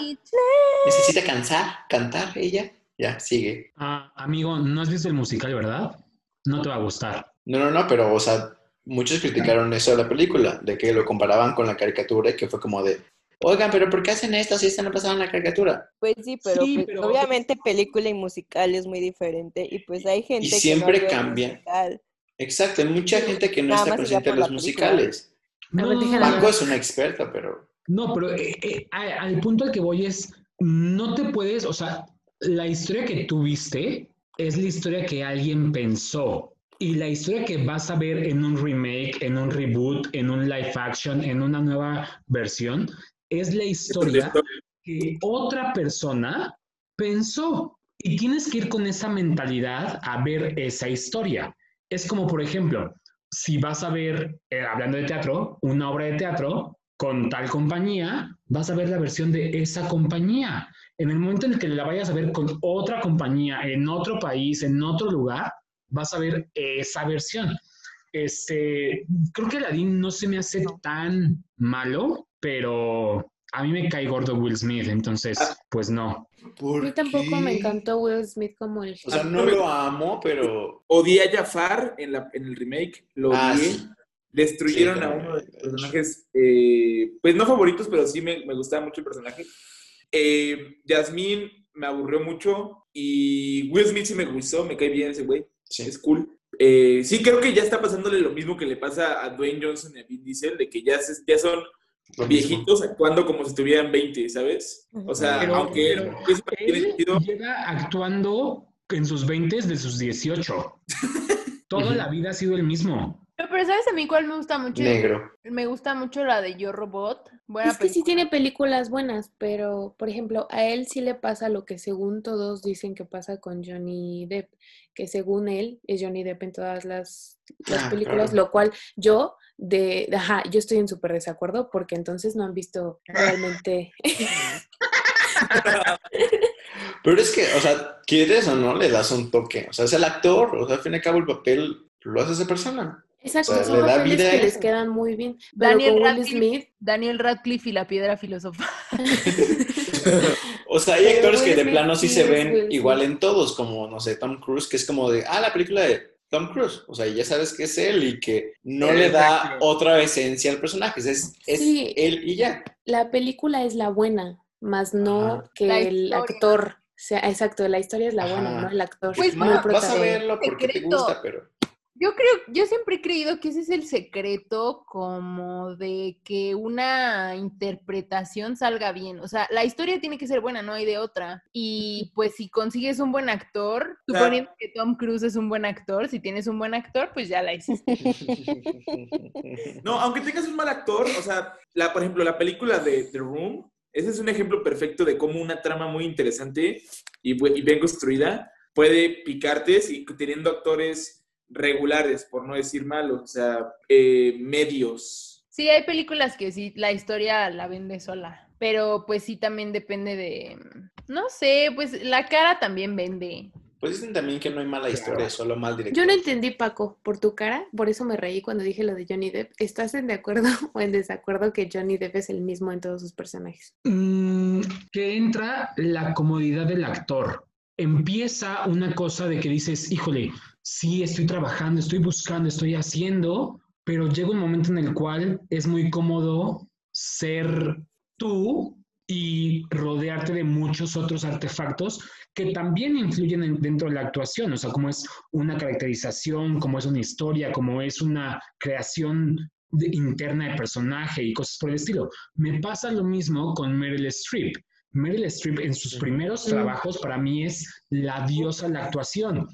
Necesita cansar, cantar ella. Ya, sigue. Ah, amigo, ¿no has visto el musical, verdad? No te va a gustar. No, no, no, pero, o sea, muchos criticaron eso de la película, de que lo comparaban con la caricatura y que fue como de, oigan, pero ¿por qué hacen esto si esto no pasaba en la caricatura? Pues sí, pero, Sí, pues, pero- obviamente película y musical es muy diferente. Y pues hay gente que siempre no cambian. musical. Exacto, hay mucha gente que no Nada está presente en los musicales. Paco es una experta, pero... No, pero eh, eh, al punto al que voy es, no te puedes, o sea, la historia que tú viste es la historia que alguien pensó. Y la historia que vas a ver en un remake, en un reboot, en un live action, en una nueva versión, es la historia que otra persona pensó. Y tienes que ir con esa mentalidad a ver esa historia. Es como, por ejemplo, si vas a ver, eh, hablando de teatro, una obra de teatro con tal compañía, vas a ver la versión de esa compañía. En el momento en el que la vayas a ver con otra compañía, en otro país, en otro lugar, vas a ver esa versión. Este, creo que Aladdin no se me hace tan malo, pero a mí me cae gordo Will Smith, entonces, pues no. A ¿Por mí tampoco me encantó Will Smith como el O sea, no lo amo, pero... Odié a Jafar en, la, en el remake. Lo Ah, odié. sí. destruyeron Sí, a uno de los personajes, eh, pues no favoritos, pero sí me, me gustaba mucho el personaje. Eh, Jasmine me aburrió mucho y Will Smith sí me gustó, me cae bien ese güey, Sí. es cool. Eh, sí, creo que ya está pasándole lo mismo que le pasa a Dwayne Johnson y a Vin Diesel, de que ya, se- ya son Lo mismo. viejitos actuando como si estuvieran 20, ¿sabes? O sea, Pero- aunque pero eso tiene sentido, llega actuando en sus 20 de sus 18. Toda la vida ha sido el mismo. No, pero ¿sabes a mí cuál me gusta mucho? Negro. Me gusta mucho la de Yo Robot. Buena Es que sí tiene películas buenas, pero por ejemplo, a él sí le pasa lo que según todos dicen que pasa con Johnny Depp, que según él es Johnny Depp en todas las, las Ah, películas, claro. lo cual yo de, ajá, yo estoy en súper desacuerdo porque entonces no han visto realmente Pero es que, o sea, quieres o no, le das un toque. O sea, es el actor. O sea, al fin y al cabo, el papel lo hace esa persona. Exacto, O sea, son le da papeles vida que a les quedan muy bien. Daniel Radcliffe. Smith, Daniel Radcliffe y la piedra filosofal. O sea, hay Pero actores que de Smith plano sí se ven Will Smith. igual en todos, como, no sé, Tom Cruise, que es como de, ah, la película de Tom Cruise. O sea, ya sabes que es él y que no le da Exacto. otra esencia al personaje. Es, es Sí. él y ya. la película es la buena, más no Ajá. que La el historia. actor sea, exacto, la historia es la buena, Ajá. no el actor. Pues, no vas a verlo porque te gusta, pero... Yo creo, yo siempre he creído que ese es el secreto como de que una interpretación salga bien. O sea, la historia tiene que ser buena, no hay de otra. Y pues si consigues un buen actor, suponiendo que Tom Cruise es un buen actor, si tienes un buen actor, pues ya la hiciste. No, aunque tengas un mal actor, o sea, la, por ejemplo, la película de The Room, ese es un ejemplo perfecto de cómo una trama muy interesante y, y bien construida puede picarte si, teniendo actores regulares, por no decir malos, o sea, eh, medios. Sí, hay películas que sí, la historia la vende sola. Pero pues sí también depende de, no sé, pues la cara también vende. Pues dicen también que no hay mala historia, solo mal director. Yo no entendí, Paco, por tu cara, por eso me reí cuando dije lo de Johnny Depp. ¿Estás en de acuerdo o en desacuerdo que Johnny Depp es el mismo en todos sus personajes? Mm, que entra la comodidad del actor. Empieza una cosa de que dices, híjole, sí, estoy trabajando, estoy buscando, estoy haciendo, pero llega un momento en el cual es muy cómodo ser tú y rodearte de muchos otros artefactos que también influyen en- dentro de la actuación, o sea, como es una caracterización, como es una historia, como es una creación de- interna de personaje y cosas por el estilo. Me pasa lo mismo con Meryl Streep. Meryl Streep en sus primeros Mm. trabajos para mí es la diosa de la actuación.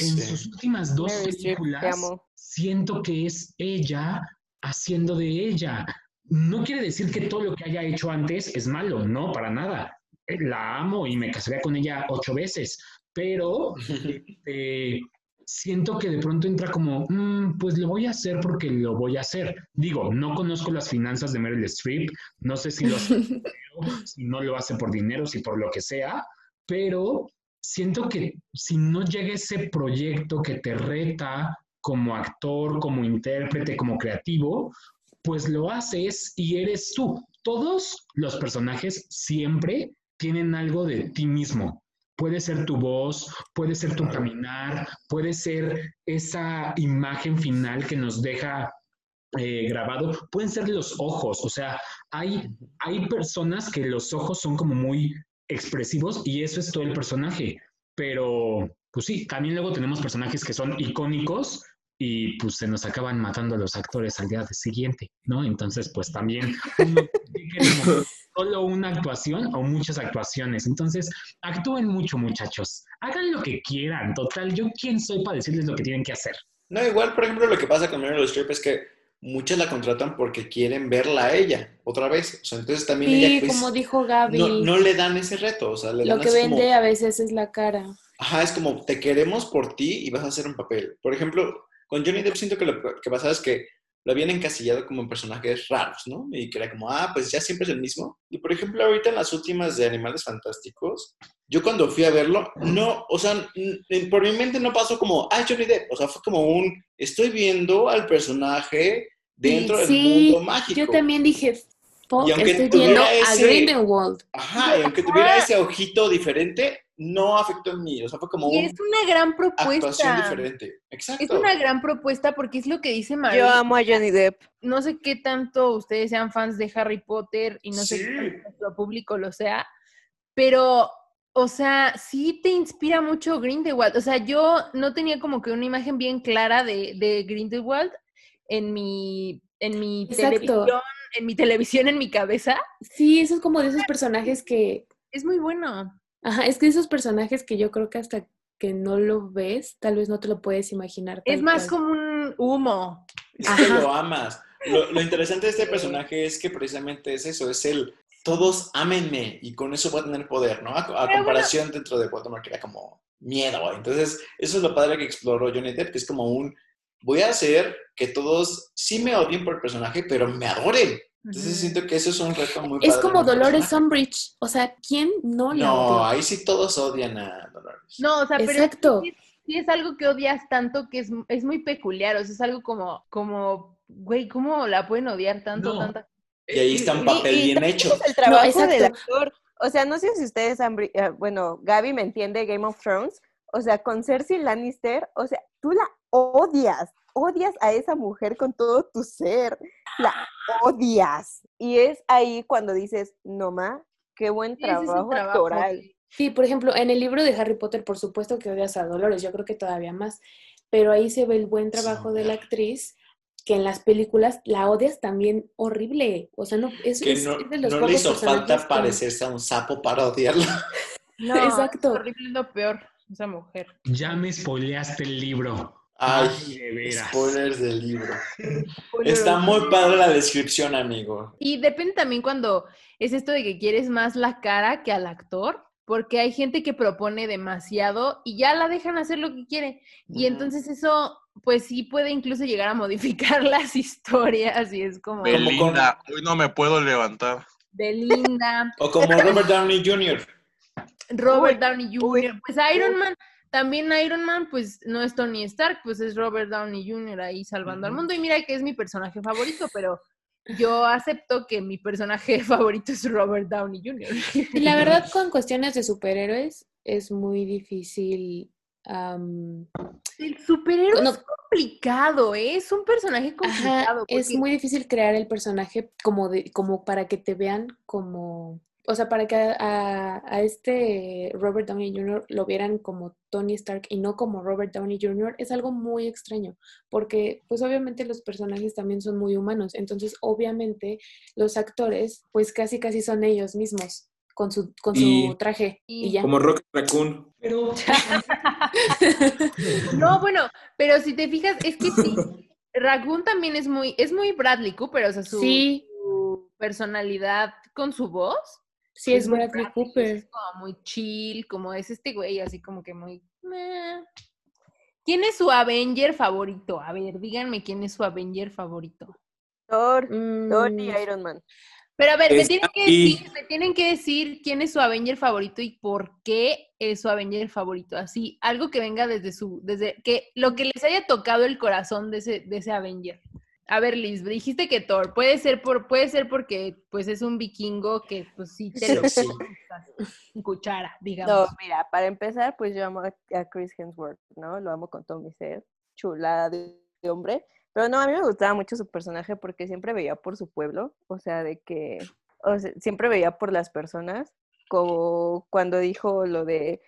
En Sí. sus últimas dos te películas siento que es ella haciendo de ella. No quiere decir que todo lo que haya hecho antes es malo, no, para nada. Eh, La amo y me casaría con ella ocho veces, pero este, siento que de pronto entra como, "Mm, pues lo voy a hacer porque lo voy a hacer. Digo, no conozco las finanzas de Meryl Streep, no sé si lo hace por dinero, si no lo hace por dinero, si por lo que sea, pero siento que si no llega ese proyecto que te reta como actor, como intérprete, como creativo, pues lo haces y eres tú. Todos los personajes siempre tienen algo de ti mismo. Puede ser tu voz, puede ser tu caminar, puede ser esa imagen final que nos deja eh, grabado, pueden ser los ojos, o sea, hay, hay personas que los ojos son como muy expresivos y eso es todo el personaje, pero pues sí, también luego tenemos personajes que son icónicos y pues se nos acaban matando los actores al día siguiente, ¿no? Entonces, pues también solo una actuación o muchas actuaciones. Entonces, actúen mucho, muchachos. Hagan lo que quieran. Total, yo quién soy para decirles lo que tienen que hacer. No, igual, por ejemplo, lo que pasa con Meryl Streep es que muchas la contratan porque quieren verla a ella otra vez. O sea, entonces también Sí, ella pues, como dijo Gaby, no, no le dan ese reto. O sea, le lo dan que vende como, a veces es la cara. ajá, es como, te queremos por ti y vas a hacer un papel. Por ejemplo, con Johnny Depp siento que lo que pasa es que lo habían encasillado como en personajes raros, ¿no? Y que era como, ah, pues ya siempre es el mismo. Y por ejemplo, ahorita en las últimas de Animales Fantásticos, yo cuando fui a verlo, no, o sea, por mi mente no pasó como, ah, Johnny Depp. O sea, fue como un, estoy viendo al personaje dentro del Sí, mundo mágico. Yo también dije, "Fuck, Y aunque estoy viendo a ese- Grindelwald. Ajá, y aunque tuviera ese ojito diferente, no afectó en mí. O sea, fue como Y es una gran actuación propuesta. diferente. Exacto. Es una gran propuesta porque es lo que dice María. Yo amo a Johnny Depp. no sé qué tanto ustedes sean fans de Harry Potter y no sé qué tanto nuestro público lo sea, pero, o sea, sí te inspira mucho Grindelwald. O sea, yo no tenía como que una imagen bien clara de, de Grindelwald en mi, en mi Exacto. televisión, en mi televisión, en mi cabeza. Sí, eso es como de esos personajes que, Es muy bueno. Ajá, es que esos personajes que yo creo que hasta que no lo ves, tal vez no te lo puedes imaginar. Es más cual. como un humo. Es que lo amas. Lo, lo interesante de este personaje es que precisamente es eso, es el todos ámenme y con eso voy a tener poder, ¿no? A, comparación dentro de Voldemort que era como miedo. Entonces, eso es lo padre que exploró Johnny Depp, que es como un voy a hacer que todos sí me odien por el personaje, pero me adoren. Entonces siento que eso es un reto muy Es padre como Dolores. Umbridge. O sea, ¿quién no la No, odia? ahí sí todos odian a Dolores. No, o sea, pero Exacto. sí, sí es algo que odias tanto que es, es muy peculiar. O sea, es algo como, como, güey, ¿cómo la pueden odiar tanto, No. tanta Y ahí está un papel y bien hecho. es el trabajo exacto. del actor. O sea, no sé si ustedes han... eh, Bueno, Gaby me entiende Game of Thrones. O sea, con Cersei Lannister, o sea, tú la odias. Odias a esa mujer con todo tu ser. La odias. Y es ahí cuando dices, no ma, qué buen es trabajo, actoral. sí. Por ejemplo, en el libro de Harry Potter, por supuesto que odias a Dolores, yo creo que todavía más, pero ahí se ve el buen trabajo de la actriz, que en las películas la odias también horrible. O sea, no, es, Que es- no, es de los no le hizo falta que- parecerse a un sapo para odiarlo. No, Exacto. Es horrible, es lo peor, esa mujer. Ya me spoileaste el libro. Ay, de veras. spoilers del libro. Está muy padre la descripción, amigo. Y depende también cuando es esto de que quieres más la cara que al actor, porque hay gente que propone demasiado y ya la dejan hacer lo que quiere. Y entonces eso, pues sí puede incluso llegar a modificar las historias y es como Belinda, hoy no me puedo levantar. Belinda, O como Robert Downey Jr. Robert Downey Jr., pues Iron Man, también Iron Man, pues no es Tony Stark, pues es Robert Downey Jr. ahí salvando al mundo. Y mira que es mi personaje favorito, pero yo acepto que mi personaje favorito es Robert Downey Jr. Y la verdad, con cuestiones de superhéroes, es muy difícil. am, El superhéroe no, es complicado, ¿eh? es un personaje ajá, complicado. es muy difícil crear el personaje como, de, como para que te vean como. O sea, para que a, a- a este Robert Downey Jr. lo vieran como Tony Stark y no como Robert Downey Jr. es algo muy extraño, porque pues obviamente los personajes también son muy humanos, entonces obviamente los actores pues casi casi son ellos mismos con su, con Y- su traje y, y ya. Como Rock Raccoon. Pero No, bueno, pero si te fijas, es que sí, Raccoon también es muy, es muy Bradley Cooper, o sea, su, Sí, su personalidad con su voz. Sí es muy Bradley Es Cooper. como muy chill, como es este güey, así como que muy... ¿Quién es su Avenger favorito? A ver, díganme quién es su Avenger favorito. Thor, Thor y Mm, Iron Man. Pero a ver, me tienen, que decir, me tienen que decir quién es su Avenger favorito y por qué es su Avenger favorito. Así, algo que venga desde su, desde que lo que les haya tocado el corazón de ese, de ese Avenger. A ver, Liz, dijiste que Thor, puede ser por, puede ser porque pues es un vikingo que pues sí te lo Sí. cuchara, No, digamos. mira, para empezar, pues yo amo a, a Chris Hemsworth, ¿no? Lo amo con todo mi ser. Chulada de, de hombre. Pero no, a mí me gustaba mucho su personaje porque siempre veía por su pueblo. O sea, de que. O sea, siempre veía por las personas. Como cuando dijo lo de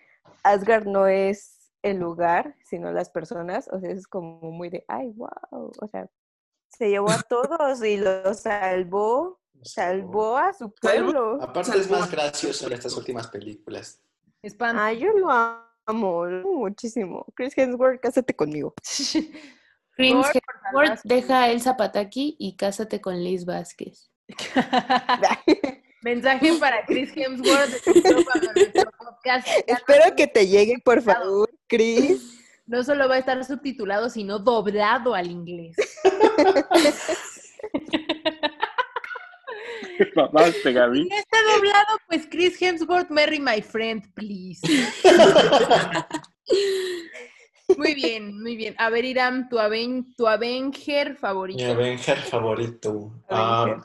Asgard no es el lugar, sino las personas. O sea, es como muy de, ay, wow. O sea, se llevó a todos y los salvó. Salvó a su pueblo. Aparte es más gracioso en estas últimas películas. Espanto. Ay, yo lo amo, lo amo muchísimo. Chris Hemsworth, cásate conmigo. Chris Hemsworth, deja a Elsa Pataki y cásate con Liz Vázquez. Mensaje para Chris Hemsworth. nuestro podcast Espero que te llegue, por favor, Chris. No solo va a estar subtitulado, sino doblado al inglés. Mamaste, Gaby. Si no está doblado, pues Chris Hemsworth, marry my friend, please. Muy bien, muy bien. A ver, Iram, tu, aven tu Avenger favorito. Mi Avenger favorito. Avenger. Ah,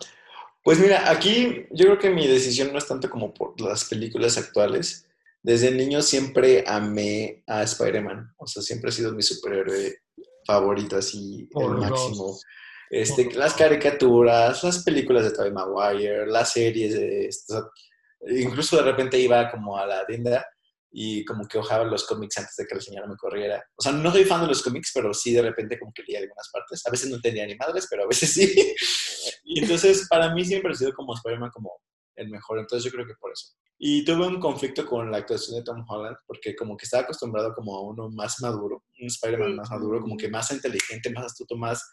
pues mira, aquí yo creo que mi decisión no es tanto como por las películas actuales. Desde niño siempre amé a Spider-Man. O sea, siempre ha sido mi superhéroe favorito, así, Por el máximo. Este, Por las caricaturas, las películas de Tobey Maguire, las series de. Incluso de repente iba como a la tienda y como que ojaba los cómics antes de que la señora me corriera. O sea, no soy fan de los cómics, pero sí de repente como que leía algunas partes. A veces no entendía ni madres, pero a veces sí. Y entonces para mí siempre ha sido como Spider-Man como el mejor. Entonces yo creo que por eso. Y tuve un conflicto con la actuación de Tom Holland porque como que estaba acostumbrado como a uno más maduro, un Spider-Man más maduro, como que más inteligente, más astuto, más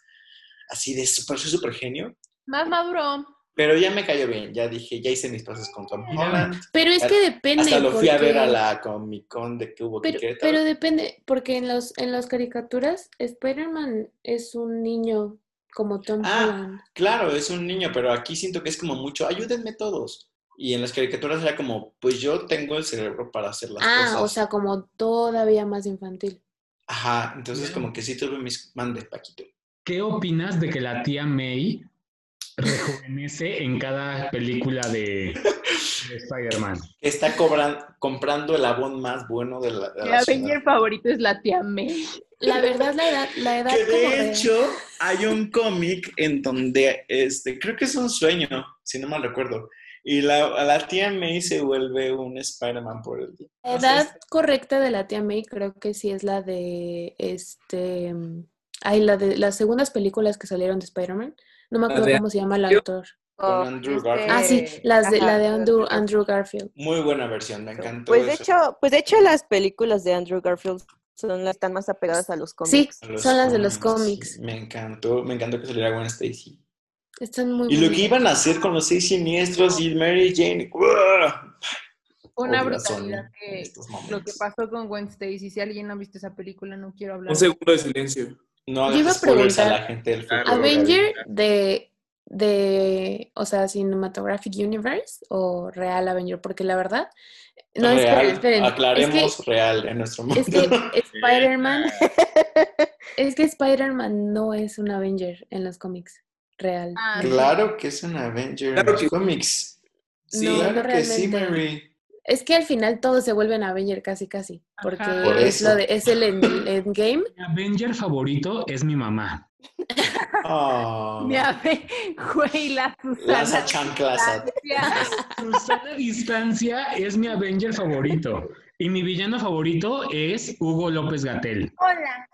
así de super, soy super genio. Más maduro. Pero ya me cayó bien, ya dije, ya hice mis pases con Tom Holland. Pero es que depende. Hasta lo fui a ver a la Comic Con de que hubo Pero, pero depende, porque en los en las caricaturas Spider-Man es un niño como Tom Ah, Holland. Claro, es un niño, pero aquí siento que es como mucho, ayúdenme todos. Y en las caricaturas era como, pues yo tengo el cerebro para hacer las Ah, cosas. o sea, como todavía más infantil. Ajá, entonces como que sí tuve mis... Mande, Paquito. ¿Qué opinas de que la tía May rejuvenece en cada película de, de Spider-Man? Está cobran, comprando el abón más bueno de la, de Mi la Avenger favorito es la tía May. La verdad, la edad, la edad Que como de hecho hay un cómic en donde, este, creo que es un sueño, si no mal recuerdo. Y la, a la tía May se vuelve un Spider-Man por el día. La edad correcta de la tía May creo que sí es la de este ay, la de las segundas películas que salieron de Spider-Man. No me acuerdo cómo se llama el actor. Con Andrew este, Garfield. Ah, sí, las de, la de Andrew, Garfield. Andrew Garfield. Muy buena versión, me encantó. Pues de eso. hecho, pues de hecho las películas de Andrew Garfield son las que están más apegadas a los Sí, cómics. Los son las de los cómics. Me encantó, me encantó que saliera Gwen Stacy. Están muy Y lo que iban a hacer con los seis siniestros y Mary Jane. ¡uah! Una brutalidad que lo que pasó con Gwen Stacy. Si alguien no ha visto esa película, no quiero hablar. Un segundo de silencio. No Yo iba a spoilers a la preguntar, gente del futuro. Avenger de, de, o sea, Cinematographic Universe o Real Avenger, porque la verdad, no, real, esperen, esperen. aclaremos Es real en nuestro mundo. que, es que Spider-Man, es que Spider-Man no es un Avenger en los cómics, real. Ah, claro que es un Avenger Claro en los que- cómics. Sí, No, claro no que sí, realmente. Mary. Es que al final todos se vuelven Avenger casi casi, porque. Por es, lo de, es el end- el endgame. Mi Avenger favorito es mi mamá. Oh, Mi ave, güey, la Susana. Lanza chanclas. Susana Distancia es mi Avenger favorito. Y mi villano favorito es Hugo López Gatel. Hola.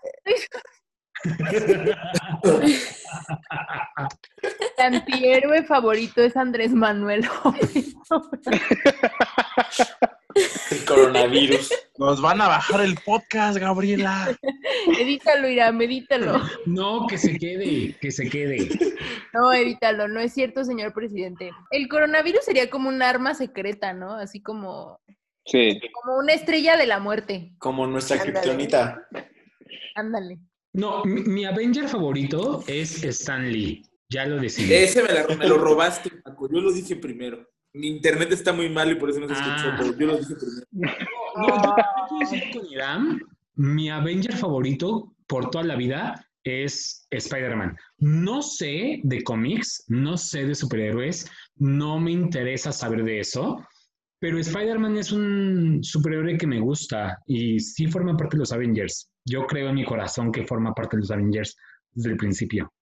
Mi antihéroe favorito es Andrés Manuel López el coronavirus. Nos van a bajar el podcast, Gabriela. Edítalo, Irán, edítalo. No, que se quede, que se quede. No, edítalo, no es cierto, señor presidente. El coronavirus sería como un arma secreta, ¿no? Así como, Sí. como una estrella de la muerte. Como nuestra Ándale. kriptonita. Ándale. No, mi, mi Avenger favorito es Stan Lee. Ya lo decidí. Ese me, la- me lo robaste, Paco. Yo lo dije primero. Mi internet está muy mal y por eso no se escuchó, Ah. pero yo lo dije primero. No, yo con Irán. Mi Avenger favorito por toda la vida es Spider-Man. No sé de cómics, no sé de superhéroes, no me interesa saber de eso, pero Spider-Man es un superhéroe que me gusta y sí forma parte de los Avengers. Yo creo en mi corazón que forma parte de los Avengers desde el principio.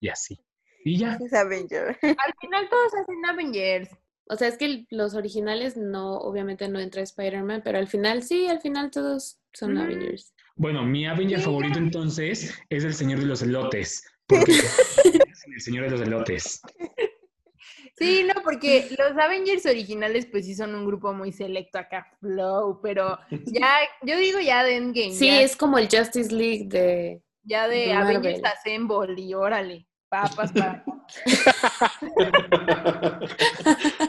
Y así. Y ya. Es Avenger. Al final todos hacen Avengers. O sea, es que los originales no, obviamente no entra Spider-Man, pero al final sí, al final todos son Mm. Avengers. Bueno, mi Avenger favorito entonces es el Señor de los Elotes. Porque es el Señor de los Elotes. Sí, no, porque los Avengers originales pues sí son un grupo muy selecto acá, flow, pero ya, yo digo ya de Endgame. Sí, ya, es como el Justice League de... ya de de Avengers. Assemble y órale, papas para...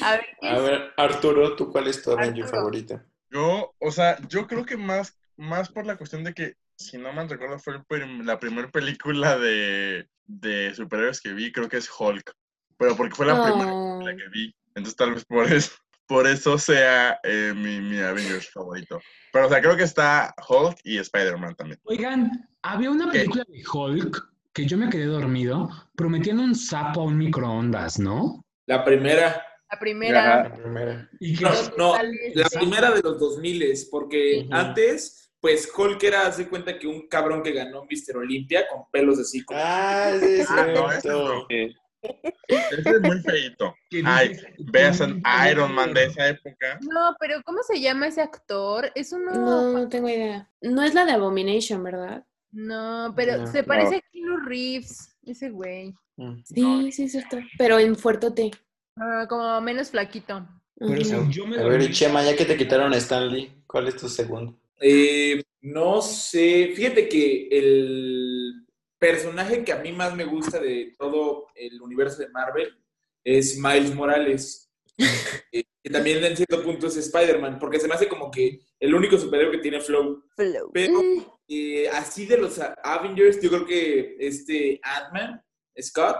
A ver, ¿qué A es? ver, Arturo, ¿tú cuál es tu Avenger Arturo. favorito? Yo, o sea, yo creo que más, más por la cuestión de que, si no me recuerdo, fue prim- la primera película de, de superhéroes que vi, creo que es Hulk. Pero porque fue la primera Oh. película que vi. Entonces tal vez por eso, por eso sea eh, mi, mi Avengers favorito. Pero o sea, creo que está Hulk y Spider-Man también. Oigan, había una ¿Qué? película de Hulk que yo me quedé dormido prometiendo un sapo a un microondas, ¿no? La primera. La primera. La primera. Y No, la primera de los 2000 porque antes, pues Hulk era, hace cuenta que un cabrón que ganó Mr. Olympia con pelos así como... Ah, sí, es Ah, no, ese cierto. no. Ese es muy feito. Ay, veas en Iron Man de esa época. No, pero ¿cómo se llama ese actor? Es uno. No, no tengo idea. No es la de Abomination, ¿verdad? No, pero No. se parece a Keanu Reeves, ese güey. Mm. Sí, sí, es cierto. Pero en fuertote. Ah, como menos flaquito. Pero yo me A ver, Chema, ya que te quitaron a Stanley, ¿cuál es tu segundo? Eh, no sé, fíjate que el personaje que a mí más me gusta de todo el universo de Marvel es Miles Morales. Eh, que también en cierto punto es Spider-Man, porque se me hace como que el único superhéroe que tiene flow. Flow. Pero Mm, eh, así de los Avengers, yo creo que este Ant-Man, Scott,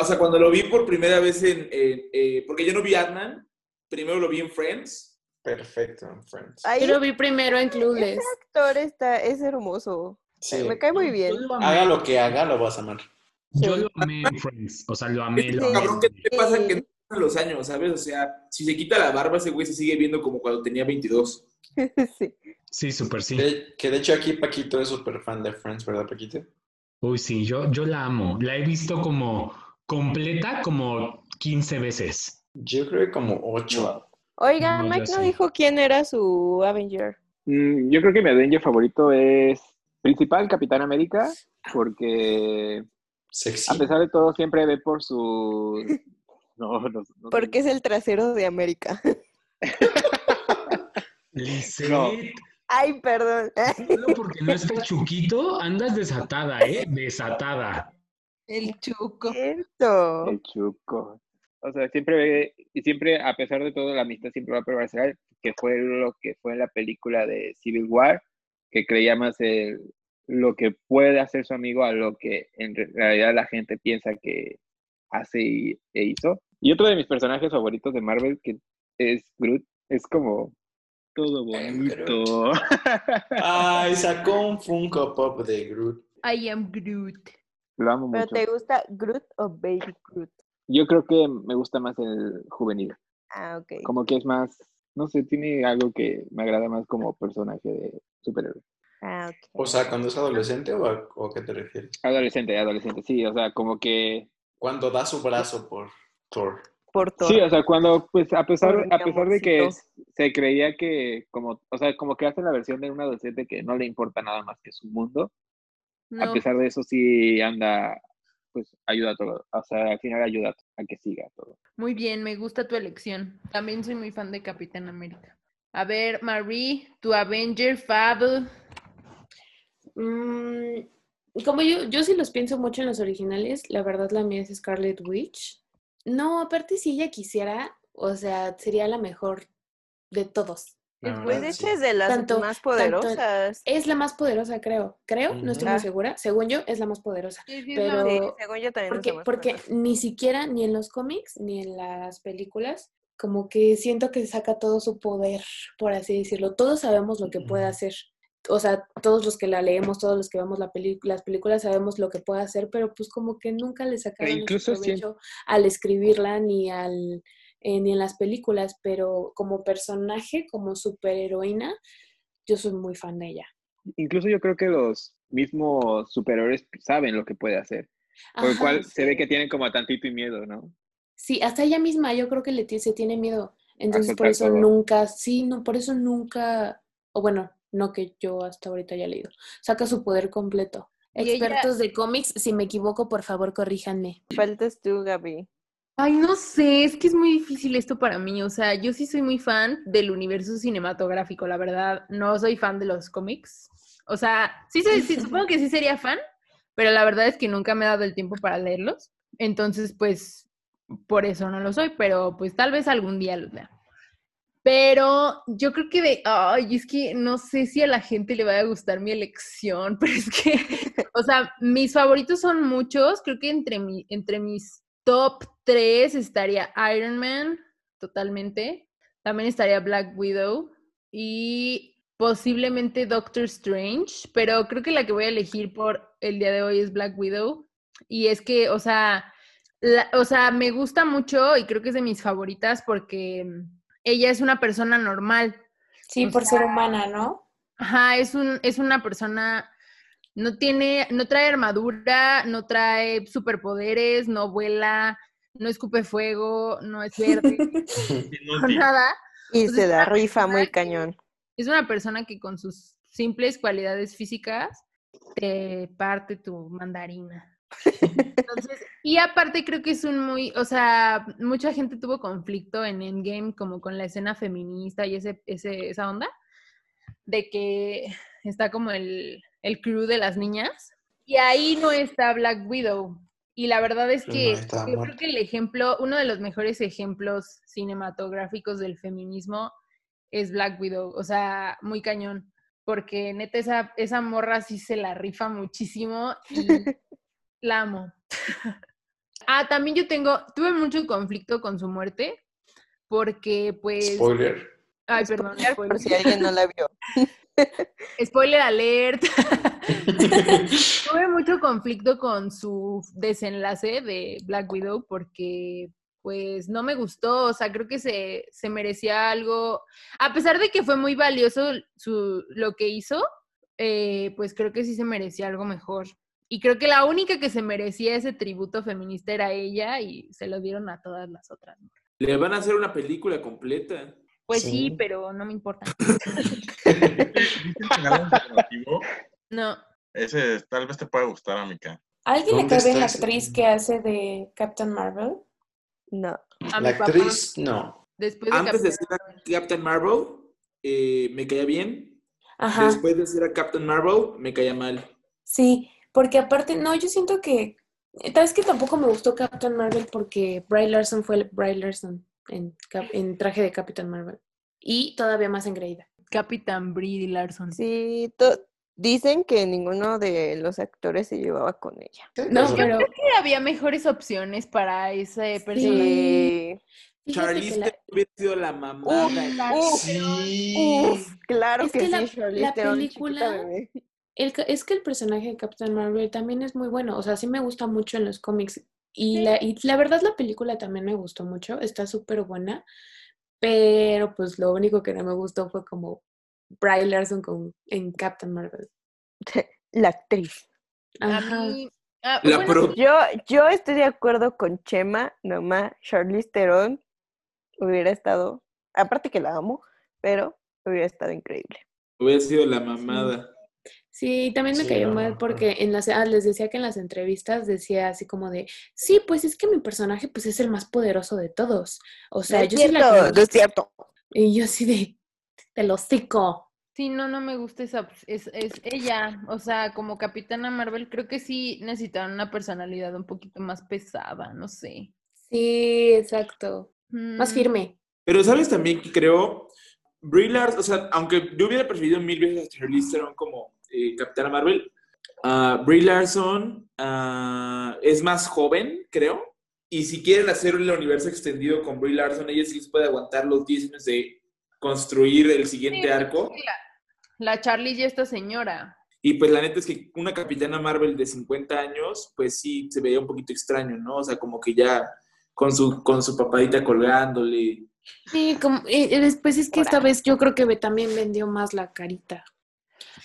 o sea, cuando lo vi por primera vez en, eh, porque yo no vi Ant-Man, primero lo vi en Friends. Perfecto, Friends. Ahí Yo lo vi primero en Clueless. ese actor está, es hermoso. Sí. Me cae muy bien. Lo Haga lo que haga, lo vas a amar. yo lo amé en Friends. O sea, lo amé, lo amé. cabrón que te pasa que no pasan los años, ¿sabes? O sea, si se quita la barba, ese güey se sigue viendo como cuando tenía 22. sí. Sí, súper sí. Que, que de hecho aquí Paquito es súper fan de Friends, ¿verdad, Paquito? Uy, sí, yo, yo la amo. La he visto como completa como 15 veces. Yo creo que como ocho. Oigan, No, Mike no dijo quién era su Avenger. mm, yo creo que mi Avenger favorito es principal Capitán América, porque Sexy. a pesar de todo siempre ve por su... No, no. Porque es el trasero de América. Ay, perdón. solo porque no está chuquito, andas desatada, ¿eh? Desatada. El chuco. Cierto. El chuco. O sea, siempre ve, y siempre, a pesar de todo, la amistad siempre va a prevalecer, que fue lo que fue en la película de Civil War, que creía más en lo que puede hacer su amigo a lo que en re- realidad la gente piensa que hace y, e hizo. Y otro de mis personajes favoritos de Marvel, que es Groot, es como todo bonito. Ay, sacó un Funko Pop de Groot. I am Groot. Lo amo ¿Pero mucho. te gusta Groot o Baby Groot? Yo creo que me gusta más el juvenil. Ah, ok. Como que es más, no sé, tiene algo que me agrada más como personaje de superhéroe. Ah, ok. O sea, cuando es adolescente o a, o a qué te refieres? Adolescente, adolescente, sí, o sea, como que... Cuando da su brazo por Thor. Por todo. Sí, o sea, cuando, pues, a pesar, a pesar de que se creía que, como, o sea, como que hace la versión de un adolescente que no le importa nada más que su mundo, a pesar de eso sí anda, pues, ayuda a todo, o sea, al final ayuda a que siga todo. muy bien, me gusta tu elección. También soy muy fan de Capitán América. A ver, Marie, tu Avenger Fab. Mm, como yo, yo sí los pienso mucho en los originales, la verdad la mía es Scarlet Witch. No, aparte si ella quisiera, o sea, sería la mejor de todos. Verdad, de hecho es de las Tanto- más tanto- poderosas. Es la más poderosa, creo. Creo, no estoy muy segura. Según yo, es la más poderosa. Pero- Sí, según yo también Porque, porque ni siquiera, ni en los cómics, ni en las películas, como que siento que saca todo su poder, por así decirlo. Todos sabemos lo que puede hacer. O sea, todos los que la leemos, todos los que vemos la peli- las películas sabemos lo que puede hacer, pero pues como que nunca le sacaron ese incluso provecho al escribirla ni al eh, ni en las películas, pero como personaje, como superheroína, yo soy muy fan de ella. Incluso yo creo que los mismos superhéroes saben lo que puede hacer, por el Ajá, cual se ve que tienen como tantito y miedo, ¿no? Sí, hasta ella misma yo creo que le se tiene miedo. Entonces por eso todo. nunca, sí, no, por eso nunca, o bueno, no que yo hasta ahorita haya leído, saca su poder completo. Ella- Expertos de cómics, si me equivoco, por favor, corríjanme. Faltas tú, Gaby. Ay, no sé, es que es muy difícil esto para mí. O sea, yo sí soy muy fan del universo cinematográfico, la verdad. No soy fan de los cómics. O sea, sí, sí, supongo que sí sería fan, pero la verdad es que nunca me he dado el tiempo para leerlos. Entonces, pues, por eso no lo soy, pero pues tal vez algún día los lea. Pero yo creo que de, ay, es que no sé si a la gente le vaya a gustar mi elección, pero es que, o sea, mis favoritos son muchos, creo que entre, mi, entre mis top tres estaría Iron Man, totalmente, también estaría Black Widow y posiblemente Doctor Strange, pero creo que la que voy a elegir por el día de hoy es Black Widow. Y es que, o sea, la- o sea, me gusta mucho y creo que es de mis favoritas porque ella es una persona normal. Sí, O por sea, ser humana, ¿no? Ajá, es un, es una persona, no tiene, no trae armadura, no trae superpoderes, no vuela, no escupe fuego, no es verde, no nada. Y se es da una rifa muy persona que- cañón. Es una persona que con sus simples cualidades físicas te parte tu mandarina. Entonces, y aparte creo que es un muy, o sea, mucha gente tuvo conflicto en Endgame como con la escena feminista y ese, ese, esa onda, de que está como el, el crew de las niñas, y ahí no está Black Widow. Y la verdad es que yo creo que el ejemplo, uno de los mejores ejemplos cinematográficos del feminismo es Black Widow, o sea, muy cañón, porque neta esa, esa morra sí se la rifa muchísimo y la amo. ah, también yo tengo, tuve mucho conflicto con su muerte, porque pues... Spoiler. Ay, perdón, Spoiler, por spoiler. si alguien no la vio. Spoiler alert. Tuve mucho conflicto con su desenlace de Black Widow porque pues no me gustó, o sea, creo que se, se merecía algo, a pesar de que fue muy valioso su, lo que hizo, eh, pues creo que sí se merecía algo mejor. Y creo que la única que se merecía ese tributo feminista era ella y se lo dieron a todas las otras. Le van a hacer una película completa. Pues sí, Sí. pero no me importa. ¿Viste el canal alternativo? No. Ese tal vez te pueda gustar, amiga. ¿A alguien le ¿Dónde cae bien la actriz que hace de Captain Marvel? No. A La papá, actriz, no. después de Antes de Capitán ser a Captain Marvel, eh, me caía bien. Ajá. Después de ser a Captain Marvel, me caía mal. Sí, porque aparte, no, yo siento que, sabes que tampoco me gustó Captain Marvel porque Bry Larson fue el Bry Larson en, traje de Captain Marvel. Y todavía más engreída. Capitán Brie Larson. Sí, dicen que ninguno de los actores se llevaba con ella. No, pero Creo que había mejores opciones para ese personaje. Sí. Charlize la, hubiera sido la mamada. Uf, Sí. uf, claro Es que, que sí, la- Charlize la película- el es que el personaje de Captain Marvel también es muy bueno. O sea, sí me gusta mucho en los cómics. Y, la, y la verdad la película también me gustó mucho. Está súper buena. Pero pues lo único que no me gustó fue como Bry Larson con, en Captain Marvel. La actriz. Ajá. ah, La bueno, pro- Yo, yo estoy de acuerdo con Chema, nomás Charlize Theron hubiera estado, aparte que la amo, pero hubiera estado increíble. Hubiera sido la mamada. Sí, también me Sí, cayó no, mal no. porque en las, ah, les decía que en las entrevistas decía así como de, sí, pues es que mi personaje pues es el más poderoso de todos. O sea, no yo soy la cierto, que... no es cierto. Y yo así de, te lo hocico. Sí, no, no me gusta esa. Es, es ella. O sea, como Capitana Marvel, creo que sí necesitaron una personalidad un poquito más pesada, no sé. Sí, exacto. Más Mm, firme. Pero sabes también que creo, Brie Larson, o sea, aunque yo hubiera preferido mil veces a Charlize Theron como eh, Capitana Marvel, ah, Brie Larson ah, es más joven, creo. Y si quieren hacer el universo extendido con Brie Larson, ella sí les puede aguantar los 10 años de construir el siguiente arco. La, la Charlie y esta señora. Y pues la neta es que una Capitana Marvel de 50 años, pues sí se veía un poquito extraño, ¿no? O sea, como que ya con su, con su papadita colgándole. Sí, como, y- y después es que esta vez yo creo que también vendió más la carita.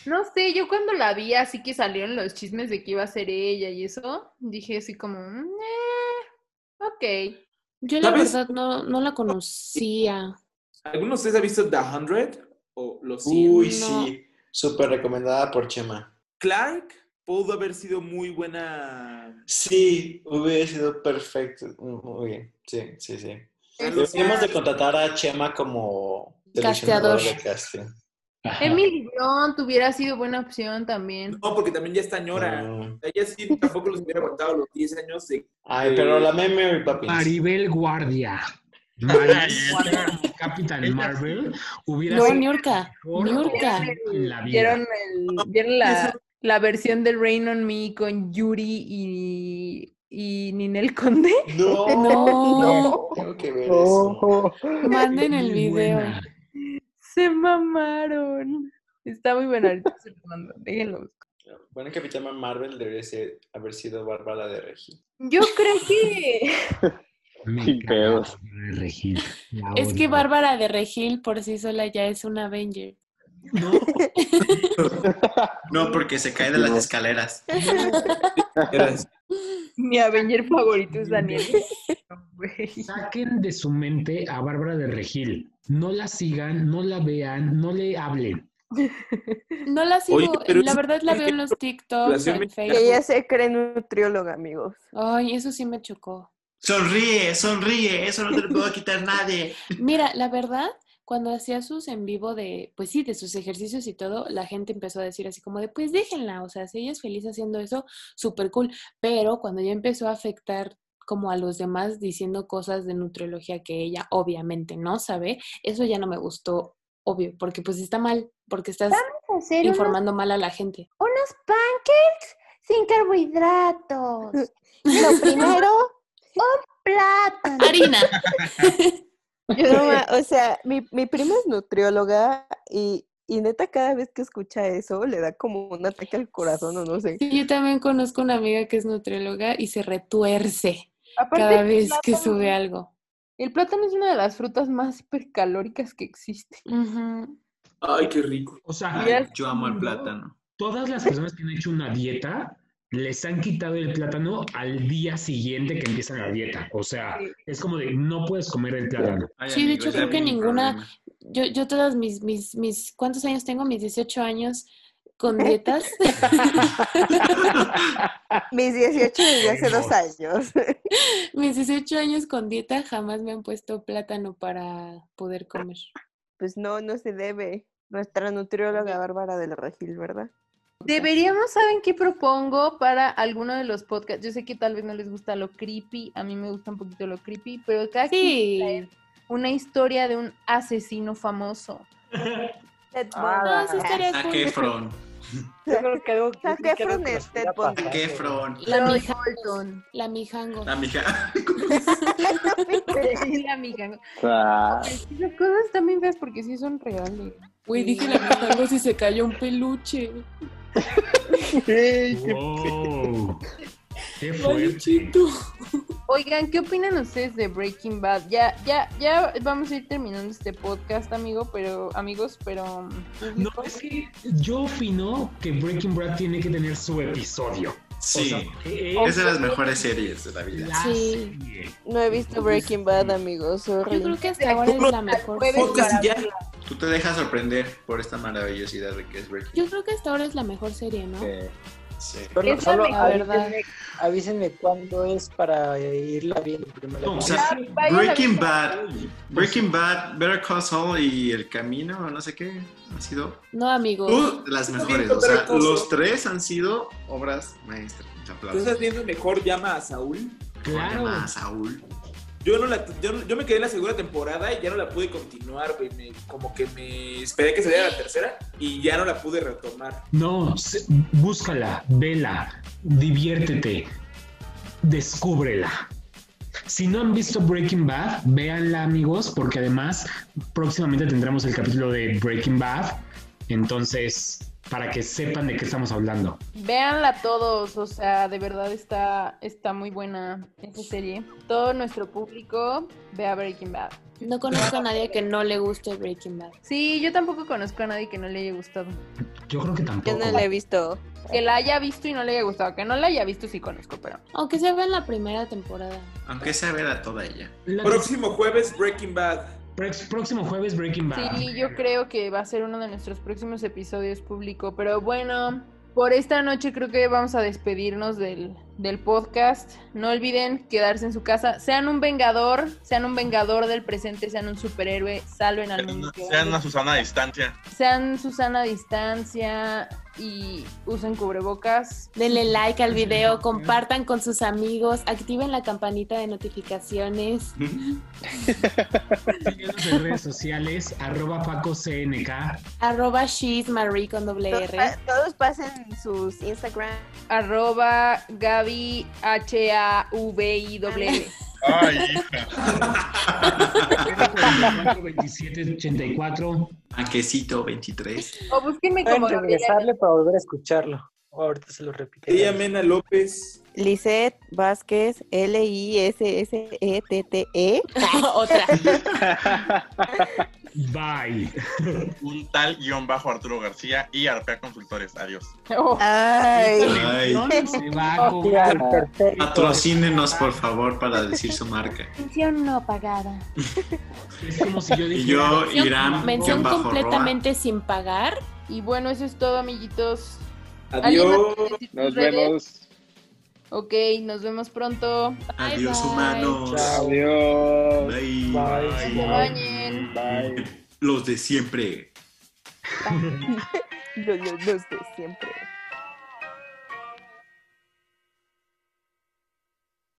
No sé, yo cuando la vi así que salieron los chismes de que iba a ser ella y eso, dije así como, "Mm, eh, ok. Yo la ¿Sabes? verdad no, no la conocía. ¿Alguno de ustedes ha visto The 100 o Los 100? Uy, No. sí. Súper recomendada por Chema. Clark pudo haber sido muy buena. Sí, hubiera sido perfecto. Muy bien. Sí, sí, sí. Deberíamos de contratar a Chema como Casteador. seleccionador de casting. Ajá. Emily Blunt hubiera sido buena opción también. No, porque también ya está ñora. Mm. Ella sí tampoco los hubiera aguantado los 10 años de. Ay, pero la meme, papi. Maribel Guardia. Capitán Marvel hubiera No, sido Niurka, Niurka. la vida. ¿Vieron, el- ¿vieron la, la versión de Rain on Me con Yuri y, y Ninel Conde? No, No. no, tengo que ver eso. Manden el video. buena. Se mamaron. Está muy bueno, ahorita se lo mando, déjenlo. busco. Buena Capitana Marvel debería ser- haber sido Bárbara de Regil. Yo creo que Me pedos. De Regil. Es que. Bárbara de Regil por sí sola ya es una Avenger. No, No, porque se cae de las escaleras. Eras- mi Avenger favorito es Daniel. Saquen de su mente a Bárbara de Regil. No la sigan, no la vean, no le hablen. No la sigo, Oye, pero la es- verdad la veo en los TikToks, en Que ella Facebook. se cree nutrióloga, amigos. Ay, eso sí me chocó. Sonríe, sonríe, eso no te lo puedo quitar nadie. Mira, la verdad, cuando hacía sus en vivo de, pues sí, de sus ejercicios y todo, la gente empezó a decir así como de, pues déjenla, o sea, si ella es feliz haciendo eso, súper cool. Pero cuando ya empezó a afectar como a los demás diciendo cosas de nutriología que ella obviamente no sabe, eso ya no me gustó, obvio, porque pues está mal, porque estás unos, informando mal a la gente. unos pancakes sin carbohidratos. Lo primero, Plátano. Harina. yo no ma- o sea, mi, mi prima es nutrióloga y, y neta cada vez que escucha eso le da como un ataque al corazón o no sé. Sí, yo también conozco una amiga que es nutrióloga y se retuerce Aparte, cada vez que sube algo. El plátano es una de las frutas más hipercalóricas que existe. Ay, qué rico. O sea, Ay, Yo amo el plátano. todas las personas que han hecho una dieta les han quitado el plátano al día siguiente que empiezan la dieta. O sea, Sí. es como de no puedes comer el plátano. Ay, Sí, de hecho, creo que ninguna- problema. Yo, yo todas mis, mis, mis, ¿cuántos años tengo? Mis 18 años con dietas. Mis 18 desde hace dos años. mis 18 años con dieta jamás me han puesto plátano para poder comer. Pues no, no se debe. Nuestra nutrióloga Bárbara del Regil, ¿verdad? Deberíamos, ¿saben qué propongo para alguno de los podcasts? Yo sé que tal vez no les gusta lo creepy, a mí me gusta un poquito lo creepy, pero cada quien Sí. una historia de un asesino famoso. Ted Ah, cool. Yo creo que algo Zac yo creo que algo Efron que es Ted Bundy. pasar, Zac Efron. La mija, Bolton. la mijango. La mija. La amiga. Ah, Esas cosas también feas porque sí son reales. Güey, dije la mijango si se cayó un peluche. Wow. Qué fuerte. Oigan, ¿qué opinan ustedes de Breaking Bad? Ya, ya, ya vamos a ir terminando este podcast, amigo, pero, amigos, pero mm, No, es que yo opino que Breaking Bad tiene que tener su episodio. O Sí. sea, que Es de las mejores series de la vida. la Sí. serie. No he visto Breaking Bad, amigos. Yo creo que hasta ahora es la mejor. Verla. Tú te dejas sorprender por esta maravillosidad de que es Breaking Yo creo que hasta ahora es la mejor serie, ¿no? eh, Sí. Avísenme, avísenme cuándo es para irla viendo primero. No, O sea, Breaking. Bad, Breaking Bad, Better Call Saul y El Camino, no sé qué, han sido No, amigo. uh, las mejores. O sea, los tres han sido obras maestras. ¿Tú estás viendo mejor llama a Saúl? Claro. Llama a Saúl. Yo no la, yo, yo me quedé en la segunda temporada y ya no la pude continuar, como que me esperé que saliera la tercera y ya no la pude retomar. No, búscala, vela, diviértete, descúbrela. Si no han visto Breaking Bad, véanla amigos, porque además próximamente tendremos el capítulo de Breaking Bad. Entonces, para que sepan de qué estamos hablando. Véanla todos, o sea, de verdad está, está muy buena esa serie. Todo nuestro público vea Breaking Bad. No conozco a nadie que no le guste Breaking Bad. Sí, yo tampoco conozco a nadie que no le haya gustado. Yo creo que Yo tampoco. no la he visto. Que la haya visto y no le haya gustado. Que no la haya visto sí conozco, pero... Aunque se ve en la primera temporada. Aunque sea ver a toda ella. La- Próximo jueves, Breaking Bad. Próximo jueves Breaking Bad. Sí, yo creo que va a ser uno de nuestros próximos episodios público. Pero bueno, por esta noche creo que vamos a despedirnos del, del podcast. No olviden quedarse en su casa. Sean un vengador, sean un vengador del presente, sean un superhéroe, salven al mundo. Sean una Susana a distancia. Sean Susana a distancia y usen cubrebocas. Denle like al video, compartan con sus amigos, activen la campanita de notificaciones. Síguenos en redes sociales, arroba PacoCNK. Arroba she's Marie con doble Todos, R. todos pasen sus Instagram. Arroba Gaby H-A-V-I-W. Ay, hija. 2784. Aquecito 23. O búsquenme como regresarle para volver a escucharlo. Ahorita se lo repito. Ella Mena López. Lisette Vázquez, L-I-S-S-E-T-T-E. Otra. Bye. Un tal guion bajo Arturo García y Arpea Consultores. Adiós. Oh, Ay. Ay, Se va a cobrar. patrocínenos, por favor, para decir su marca. mención no pagada. Es como si yo Y dijera. yo, Mención- Irán, Mención completamente sin pagar. Y bueno, eso es todo, amiguitos. ¿Alguien Adiós. Nos redes? vemos. Ok, nos vemos pronto. Adiós, bye. humanos. Chao. Adiós. Bye. Bye. Bye. Los de siempre. Los, los, los de siempre.